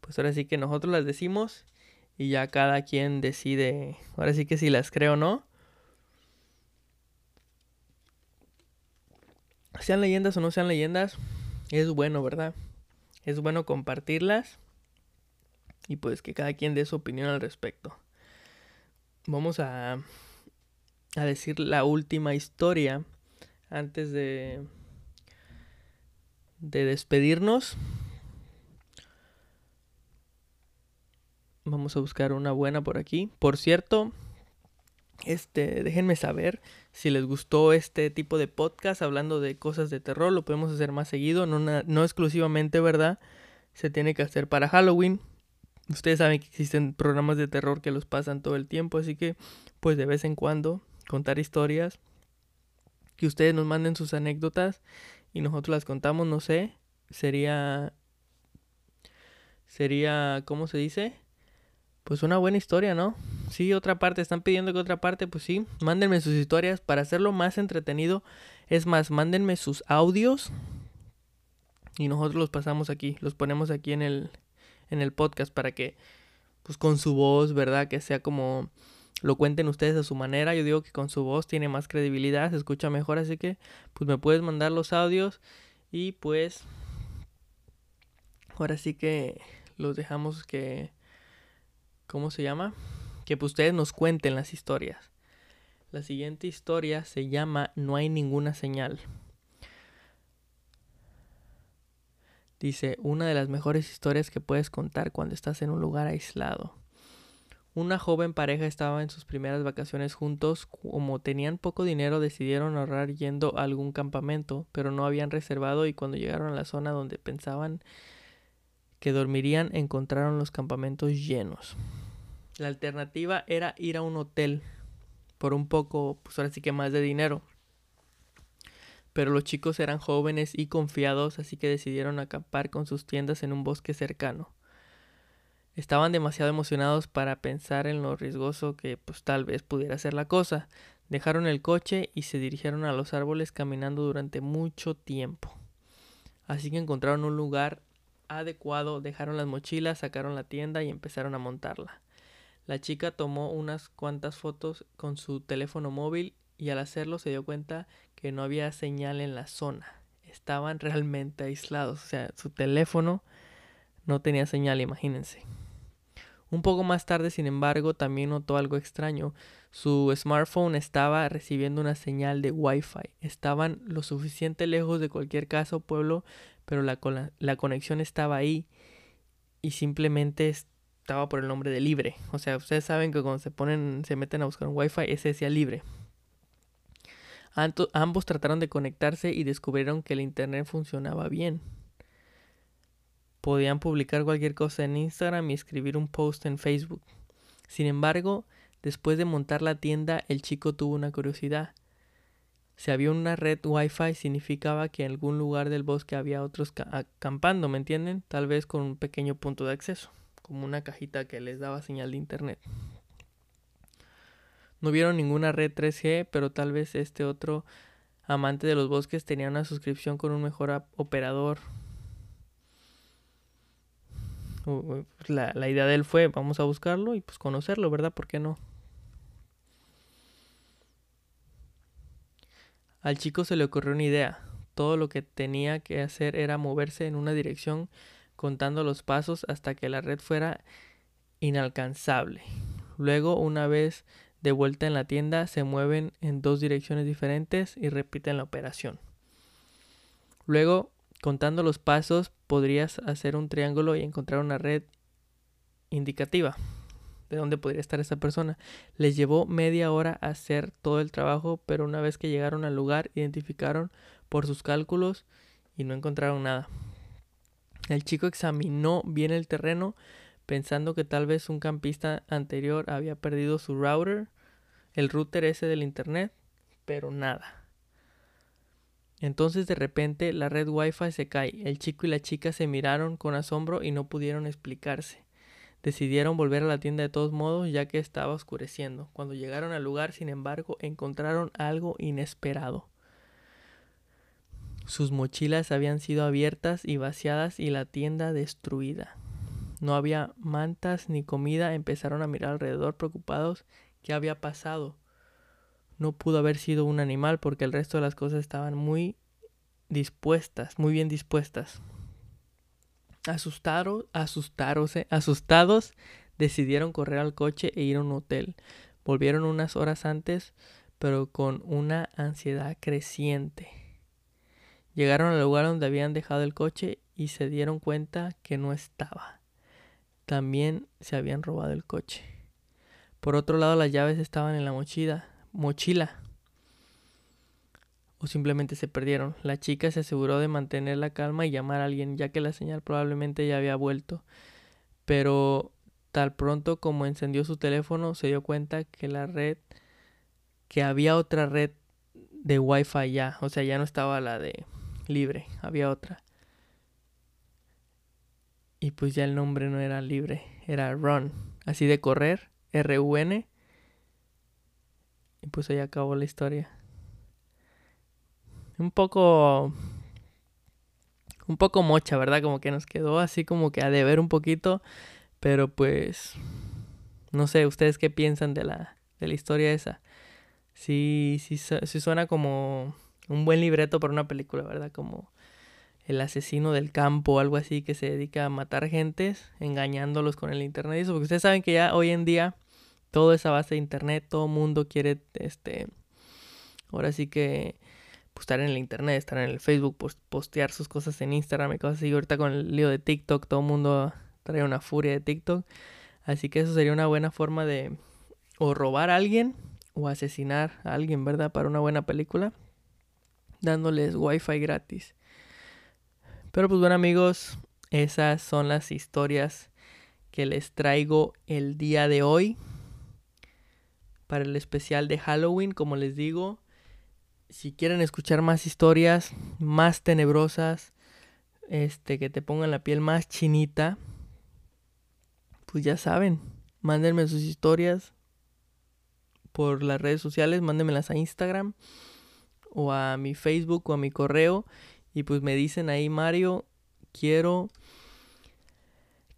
pues ahora sí que nosotros las decimos y ya cada quien decide, ahora sí que si las creo o no. Sean leyendas o no sean leyendas, es bueno, ¿verdad? Es bueno compartirlas y pues que cada quien dé su opinión al respecto. Vamos a, a decir la última historia antes de, de despedirnos. Vamos a buscar una buena por aquí. Por cierto, este, déjenme saber si les gustó este tipo de podcast hablando de cosas de terror. Lo podemos hacer más seguido, no, no exclusivamente, ¿verdad? Se tiene que hacer para Halloween. Ustedes saben que existen programas de terror que los pasan todo el tiempo, así que pues de vez en cuando contar historias, que ustedes nos manden sus anécdotas y nosotros las contamos, no sé, sería sería ¿cómo se dice? Pues una buena historia, ¿no? sí, otra parte, están pidiendo que otra parte, pues sí, mándenme sus historias para hacerlo más entretenido. Es más, mándenme sus audios y nosotros los pasamos aquí, los ponemos aquí en el, en el podcast para que, pues con su voz, ¿verdad? Que sea como lo cuenten ustedes a su manera. Yo digo que con su voz tiene más credibilidad, se escucha mejor, así que pues me puedes mandar los audios y pues ahora sí que los dejamos que ¿cómo se llama? Que pues ustedes nos cuenten las historias. La siguiente historia se llama No hay ninguna señal. Dice, una de las mejores historias que puedes contar cuando estás en un lugar aislado. Una joven pareja estaba en sus primeras vacaciones juntos. Como tenían poco dinero, decidieron ahorrar yendo a algún campamento, pero no habían reservado y cuando llegaron a la zona donde pensaban que dormirían, encontraron los campamentos llenos. La alternativa era ir a un hotel por un poco, pues ahora sí que más de dinero. Pero los chicos eran jóvenes y confiados, así que decidieron acampar con sus tiendas en un bosque cercano. Estaban demasiado emocionados para pensar en lo riesgoso que pues tal vez pudiera ser la cosa. Dejaron el coche y se dirigieron a los árboles caminando durante mucho tiempo. Así que encontraron un lugar adecuado, dejaron las mochilas, sacaron la tienda y empezaron a montarla. La chica tomó unas cuantas fotos con su teléfono móvil y al hacerlo se dio cuenta que no había señal en la zona. Estaban realmente aislados, o sea, su teléfono no tenía señal, imagínense. Un poco más tarde, sin embargo, también notó algo extraño. Su smartphone estaba recibiendo una señal de Wi-Fi. Estaban lo suficiente lejos de cualquier casa o pueblo, pero la, la conexión estaba ahí y simplemente estaba por el nombre de libre. O sea, ustedes saben que cuando se ponen, se meten a buscar un Wi-Fi, ese decía libre. ambos trataron de conectarse y descubrieron que el internet funcionaba bien podían publicar cualquier cosa en Instagram y escribir un post en Facebook. Sin embargo, después de montar la tienda, el chico tuvo una curiosidad. Si había una red Wi-Fi significaba que en algún lugar del bosque había otros acampando, ¿me entienden? Tal vez con un pequeño punto de acceso, como una cajita que les daba señal de internet. No vieron ninguna red 3G, pero tal vez este otro amante de los bosques tenía una suscripción con un mejor operador pues, la, la idea de él fue, vamos a buscarlo y pues conocerlo, ¿verdad? ¿Por qué no? Al chico se le ocurrió una idea. Todo lo que tenía que hacer era moverse en una dirección contando los pasos hasta que la red fuera inalcanzable. Luego, una vez de vuelta en la tienda, se mueven en dos direcciones diferentes y repiten la operación. Luego, Contando los pasos, podrías hacer un triángulo y encontrar una red indicativa de dónde podría estar esa persona. Les llevó media hora hacer todo el trabajo, pero una vez que llegaron al lugar, identificaron por sus cálculos y no encontraron nada. El chico examinó bien el terreno, pensando que tal vez un campista anterior había perdido su router, el router ese del internet, pero nada. Entonces de repente la red wifi se cae. El chico y la chica se miraron con asombro y no pudieron explicarse. Decidieron volver a la tienda de todos modos ya que estaba oscureciendo. Cuando llegaron al lugar, sin embargo, encontraron algo inesperado. Sus mochilas habían sido abiertas y vaciadas y la tienda destruida. No había mantas ni comida. Empezaron a mirar alrededor preocupados qué había pasado no pudo haber sido un animal porque el resto de las cosas estaban muy dispuestas, muy bien dispuestas. Asustados, asustados, asustados, decidieron correr al coche e ir a un hotel. Volvieron unas horas antes, pero con una ansiedad creciente. Llegaron al lugar donde habían dejado el coche y se dieron cuenta que no estaba. También se habían robado el coche. Por otro lado, las llaves estaban en la mochila, mochila. O simplemente se perdieron. La chica se aseguró de mantener la calma y llamar a alguien, ya que la señal probablemente ya había vuelto. Pero tal pronto como encendió su teléfono, se dio cuenta que la red, que había otra red de Wi-Fi ya. O sea, ya no estaba la de libre, había otra. Y pues ya el nombre no era libre, era Run. Así de correr, R-U-N. Y pues ahí acabó la historia. Un poco. Un poco mocha, ¿verdad? Como que nos quedó así como que a deber un poquito. Pero pues. No sé, ¿ustedes qué piensan de la, de la historia esa? Sí, sí, sí suena como un buen libreto para una película, ¿verdad? Como el asesino del campo o algo así que se dedica a matar gentes engañándolos con el internet y eso, porque ustedes saben que ya hoy en día todo es a base de internet, todo mundo quiere este ahora sí que pues, estar en el internet, estar en el Facebook, postear sus cosas en Instagram y cosas así. Ahorita con el lío de TikTok, todo el mundo trae una furia de TikTok. Así que eso sería una buena forma de o robar a alguien o asesinar a alguien, ¿verdad? Para una buena película. Dándoles wifi gratis. Pero pues bueno amigos, esas son las historias que les traigo el día de hoy. Para el especial de Halloween, como les digo. Si quieren escuchar más historias, más tenebrosas, este, que te pongan la piel más chinita, pues ya saben, mándenme sus historias por las redes sociales, mándenmelas a Instagram o a mi Facebook o a mi correo y pues me dicen ahí, Mario, quiero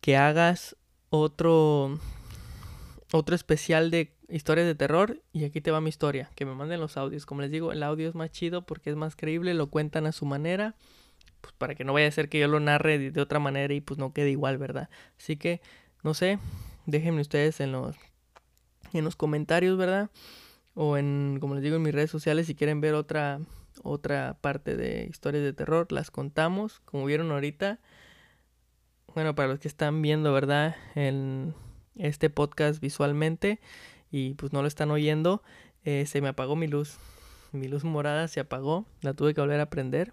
que hagas otro otro especial de historias de terror y aquí te va mi historia, que me manden los audios. Como les digo, el audio es más chido porque es más creíble, lo cuentan a su manera, pues para que no vaya a ser que yo lo narre de, otra manera y pues no quede igual, ¿verdad? Así que no sé, déjenme ustedes en los en los comentarios, ¿verdad? O en como les digo en mis redes sociales si quieren ver otra otra parte de historias de terror, las contamos, como vieron ahorita. Bueno, para los que están viendo, ¿verdad? En este podcast visualmente y pues no lo están oyendo, eh, se me apagó mi luz. Mi luz morada se apagó, la tuve que volver a prender.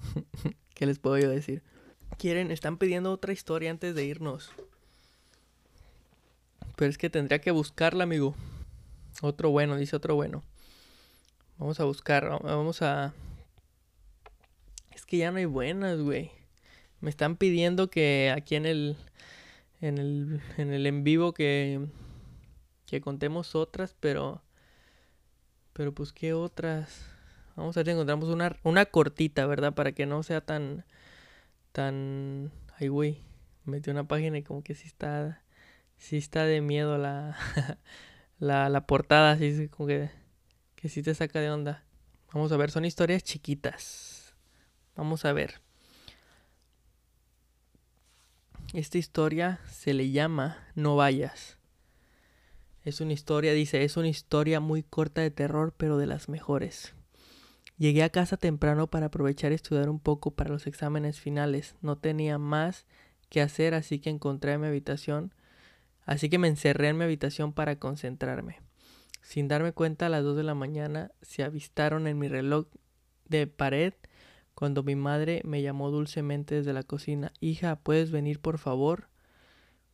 (laughs) ¿Qué les puedo yo decir? Quieren, están pidiendo otra historia antes de irnos. Pero es que tendría que buscarla, amigo. Otro bueno, dice otro bueno. Vamos a buscar, vamos a... Es que ya no hay buenas, güey. Me están pidiendo que aquí en el... En el, en el en vivo que... Que contemos otras, pero... Pero pues qué otras. Vamos a ver si encontramos una, una cortita, ¿verdad? Para que no sea tan... Tan... Ay, güey. Metí una página y como que sí está... Sí está de miedo la... (laughs) la, la portada, así como que, que sí te saca de onda. Vamos a ver, son historias chiquitas. Vamos a ver. Esta historia se le llama No vayas. Es una historia, dice, es una historia muy corta de terror, pero de las mejores. Llegué a casa temprano para aprovechar y estudiar un poco para los exámenes finales. No tenía más que hacer, así que encontré mi habitación Así que me encerré en mi habitación para concentrarme. Sin darme cuenta, a las 2 de la mañana se avistaron en mi reloj de pared cuando mi madre me llamó dulcemente desde la cocina. Hija, ¿puedes venir por favor?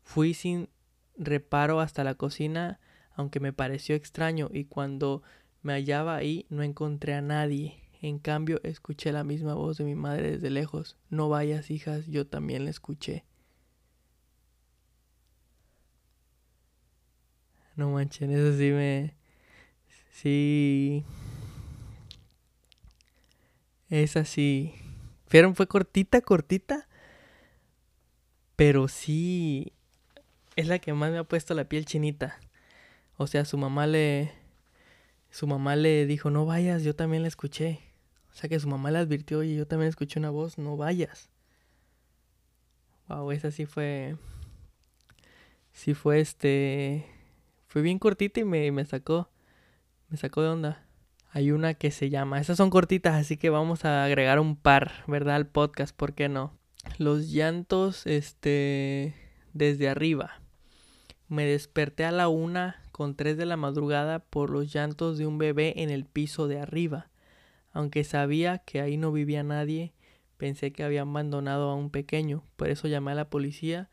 Fui sin reparo hasta la cocina, aunque me pareció extraño, y cuando me hallaba ahí no encontré a nadie. En cambio, escuché la misma voz de mi madre desde lejos. No vayas, hijas, yo también la escuché. No manchen, eso sí me. Sí. Es así. Fueron, fue cortita, cortita. Pero sí. Es la que más me ha puesto la piel chinita. O sea, su mamá le. Su mamá le dijo, no vayas, yo también la escuché. O sea que su mamá le advirtió y yo también escuché una voz, no vayas. Wow, esa sí fue. Sí fue este fue bien cortita y me, me sacó. Me sacó de onda. Hay una que se llama. Esas son cortitas, así que vamos a agregar un par, ¿verdad? Al podcast, ¿por qué no? Los llantos, este. Desde arriba. Me desperté a la una con tres de la madrugada por los llantos de un bebé en el piso de arriba. Aunque sabía que ahí no vivía nadie, pensé que había abandonado a un pequeño. Por eso llamé a la policía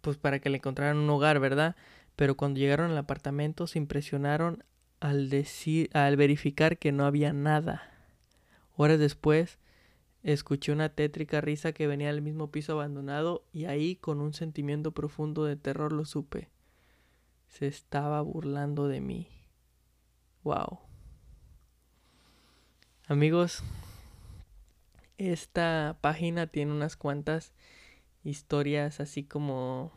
pues para que le encontraran un hogar, ¿verdad? Pero cuando llegaron al apartamento se impresionaron al decir, al verificar que no había nada. Horas después escuché una tétrica risa que venía del mismo piso abandonado y ahí con un sentimiento profundo de terror lo supe. Se estaba burlando de mí. Wow. Amigos, esta página tiene unas cuantas historias así como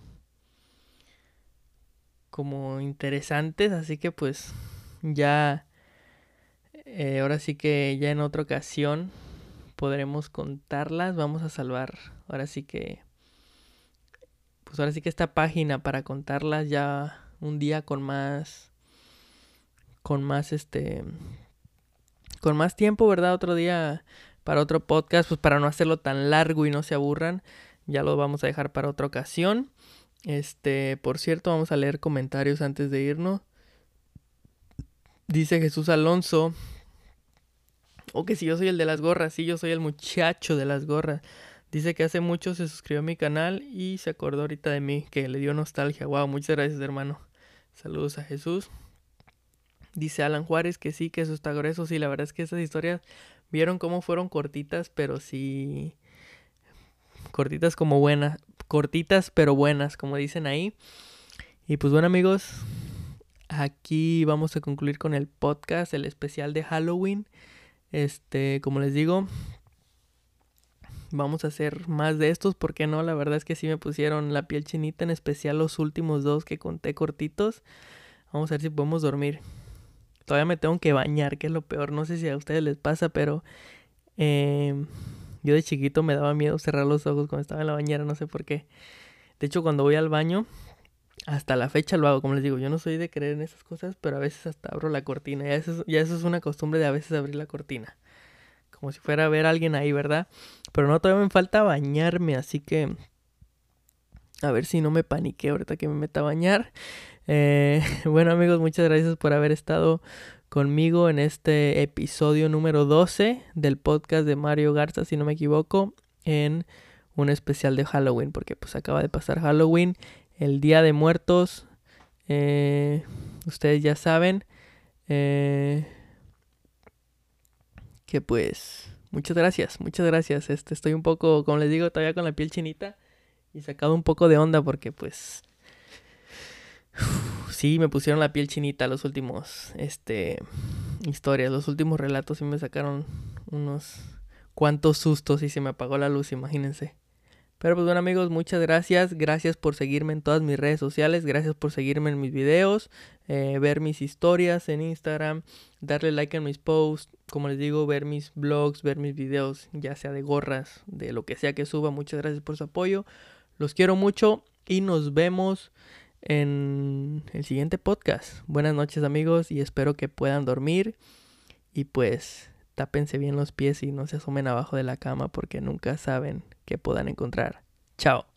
como interesantes, así que pues ya eh, ahora sí que ya en otra ocasión podremos contarlas, vamos a salvar ahora sí que pues ahora sí que esta página para contarlas ya un día con más con más este con más tiempo, ¿verdad? Otro día para otro podcast, pues para no hacerlo tan largo y no se aburran, ya lo vamos a dejar para otra ocasión. Este, por cierto, vamos a leer comentarios antes de irnos. Dice Jesús Alonso. O que si yo soy el de las gorras, sí, yo soy el muchacho de las gorras. Dice que hace mucho se suscribió a mi canal y se acordó ahorita de mí, que le dio nostalgia. Wow, muchas gracias, hermano. Saludos a Jesús. Dice Alan Juárez que sí, que eso está grueso. Sí, la verdad es que esas historias vieron cómo fueron cortitas, pero sí. Cortitas como buenas cortitas pero buenas, como dicen ahí. Y pues bueno amigos, aquí vamos a concluir con el podcast, el especial de Halloween. Este, como les digo, vamos a hacer más de estos, porque no? La verdad es que sí me pusieron la piel chinita, en especial los últimos dos que conté cortitos. Vamos a ver si podemos dormir. Todavía me tengo que bañar, que es lo peor. No sé si a ustedes les pasa, pero eh, yo de chiquito me daba miedo cerrar los ojos cuando estaba en la bañera, no sé por qué. De hecho, cuando voy al baño, hasta la fecha lo hago, como les digo, yo no soy de creer en esas cosas, pero a veces hasta abro la cortina. Ya eso, ya eso es una costumbre de a veces abrir la cortina. Como si fuera a ver a alguien ahí, ¿verdad? Pero no, todavía me falta bañarme, así que... A ver si no me paniqué ahorita que me meta a bañar. Eh, (laughs) bueno amigos, muchas gracias por haber estado conmigo en este episodio número 12 del podcast de Mario Garza, si no me equivoco, en un especial de Halloween, porque pues acaba de pasar Halloween, el Día de Muertos, eh, ustedes ya saben, eh, que pues muchas gracias, muchas gracias, este, estoy un poco, como les digo, todavía con la piel chinita y sacado un poco de onda porque pues sí, me pusieron la piel chinita los últimos, este, historias, los últimos relatos y me sacaron unos cuantos sustos y se me apagó la luz, imagínense. Pero pues bueno amigos, muchas gracias. Gracias por seguirme en todas mis redes sociales. Gracias por seguirme en mis videos. Eh, ver mis historias en Instagram. Darle like en mis posts. Como les digo, ver mis blogs, ver mis videos. Ya sea de gorras, de lo que sea que suba. Muchas gracias por su apoyo. Los quiero mucho y nos vemos en el siguiente podcast. Buenas noches amigos y espero que puedan dormir y pues tápense bien los pies y no se asomen abajo de la cama porque nunca saben qué puedan encontrar. Chao.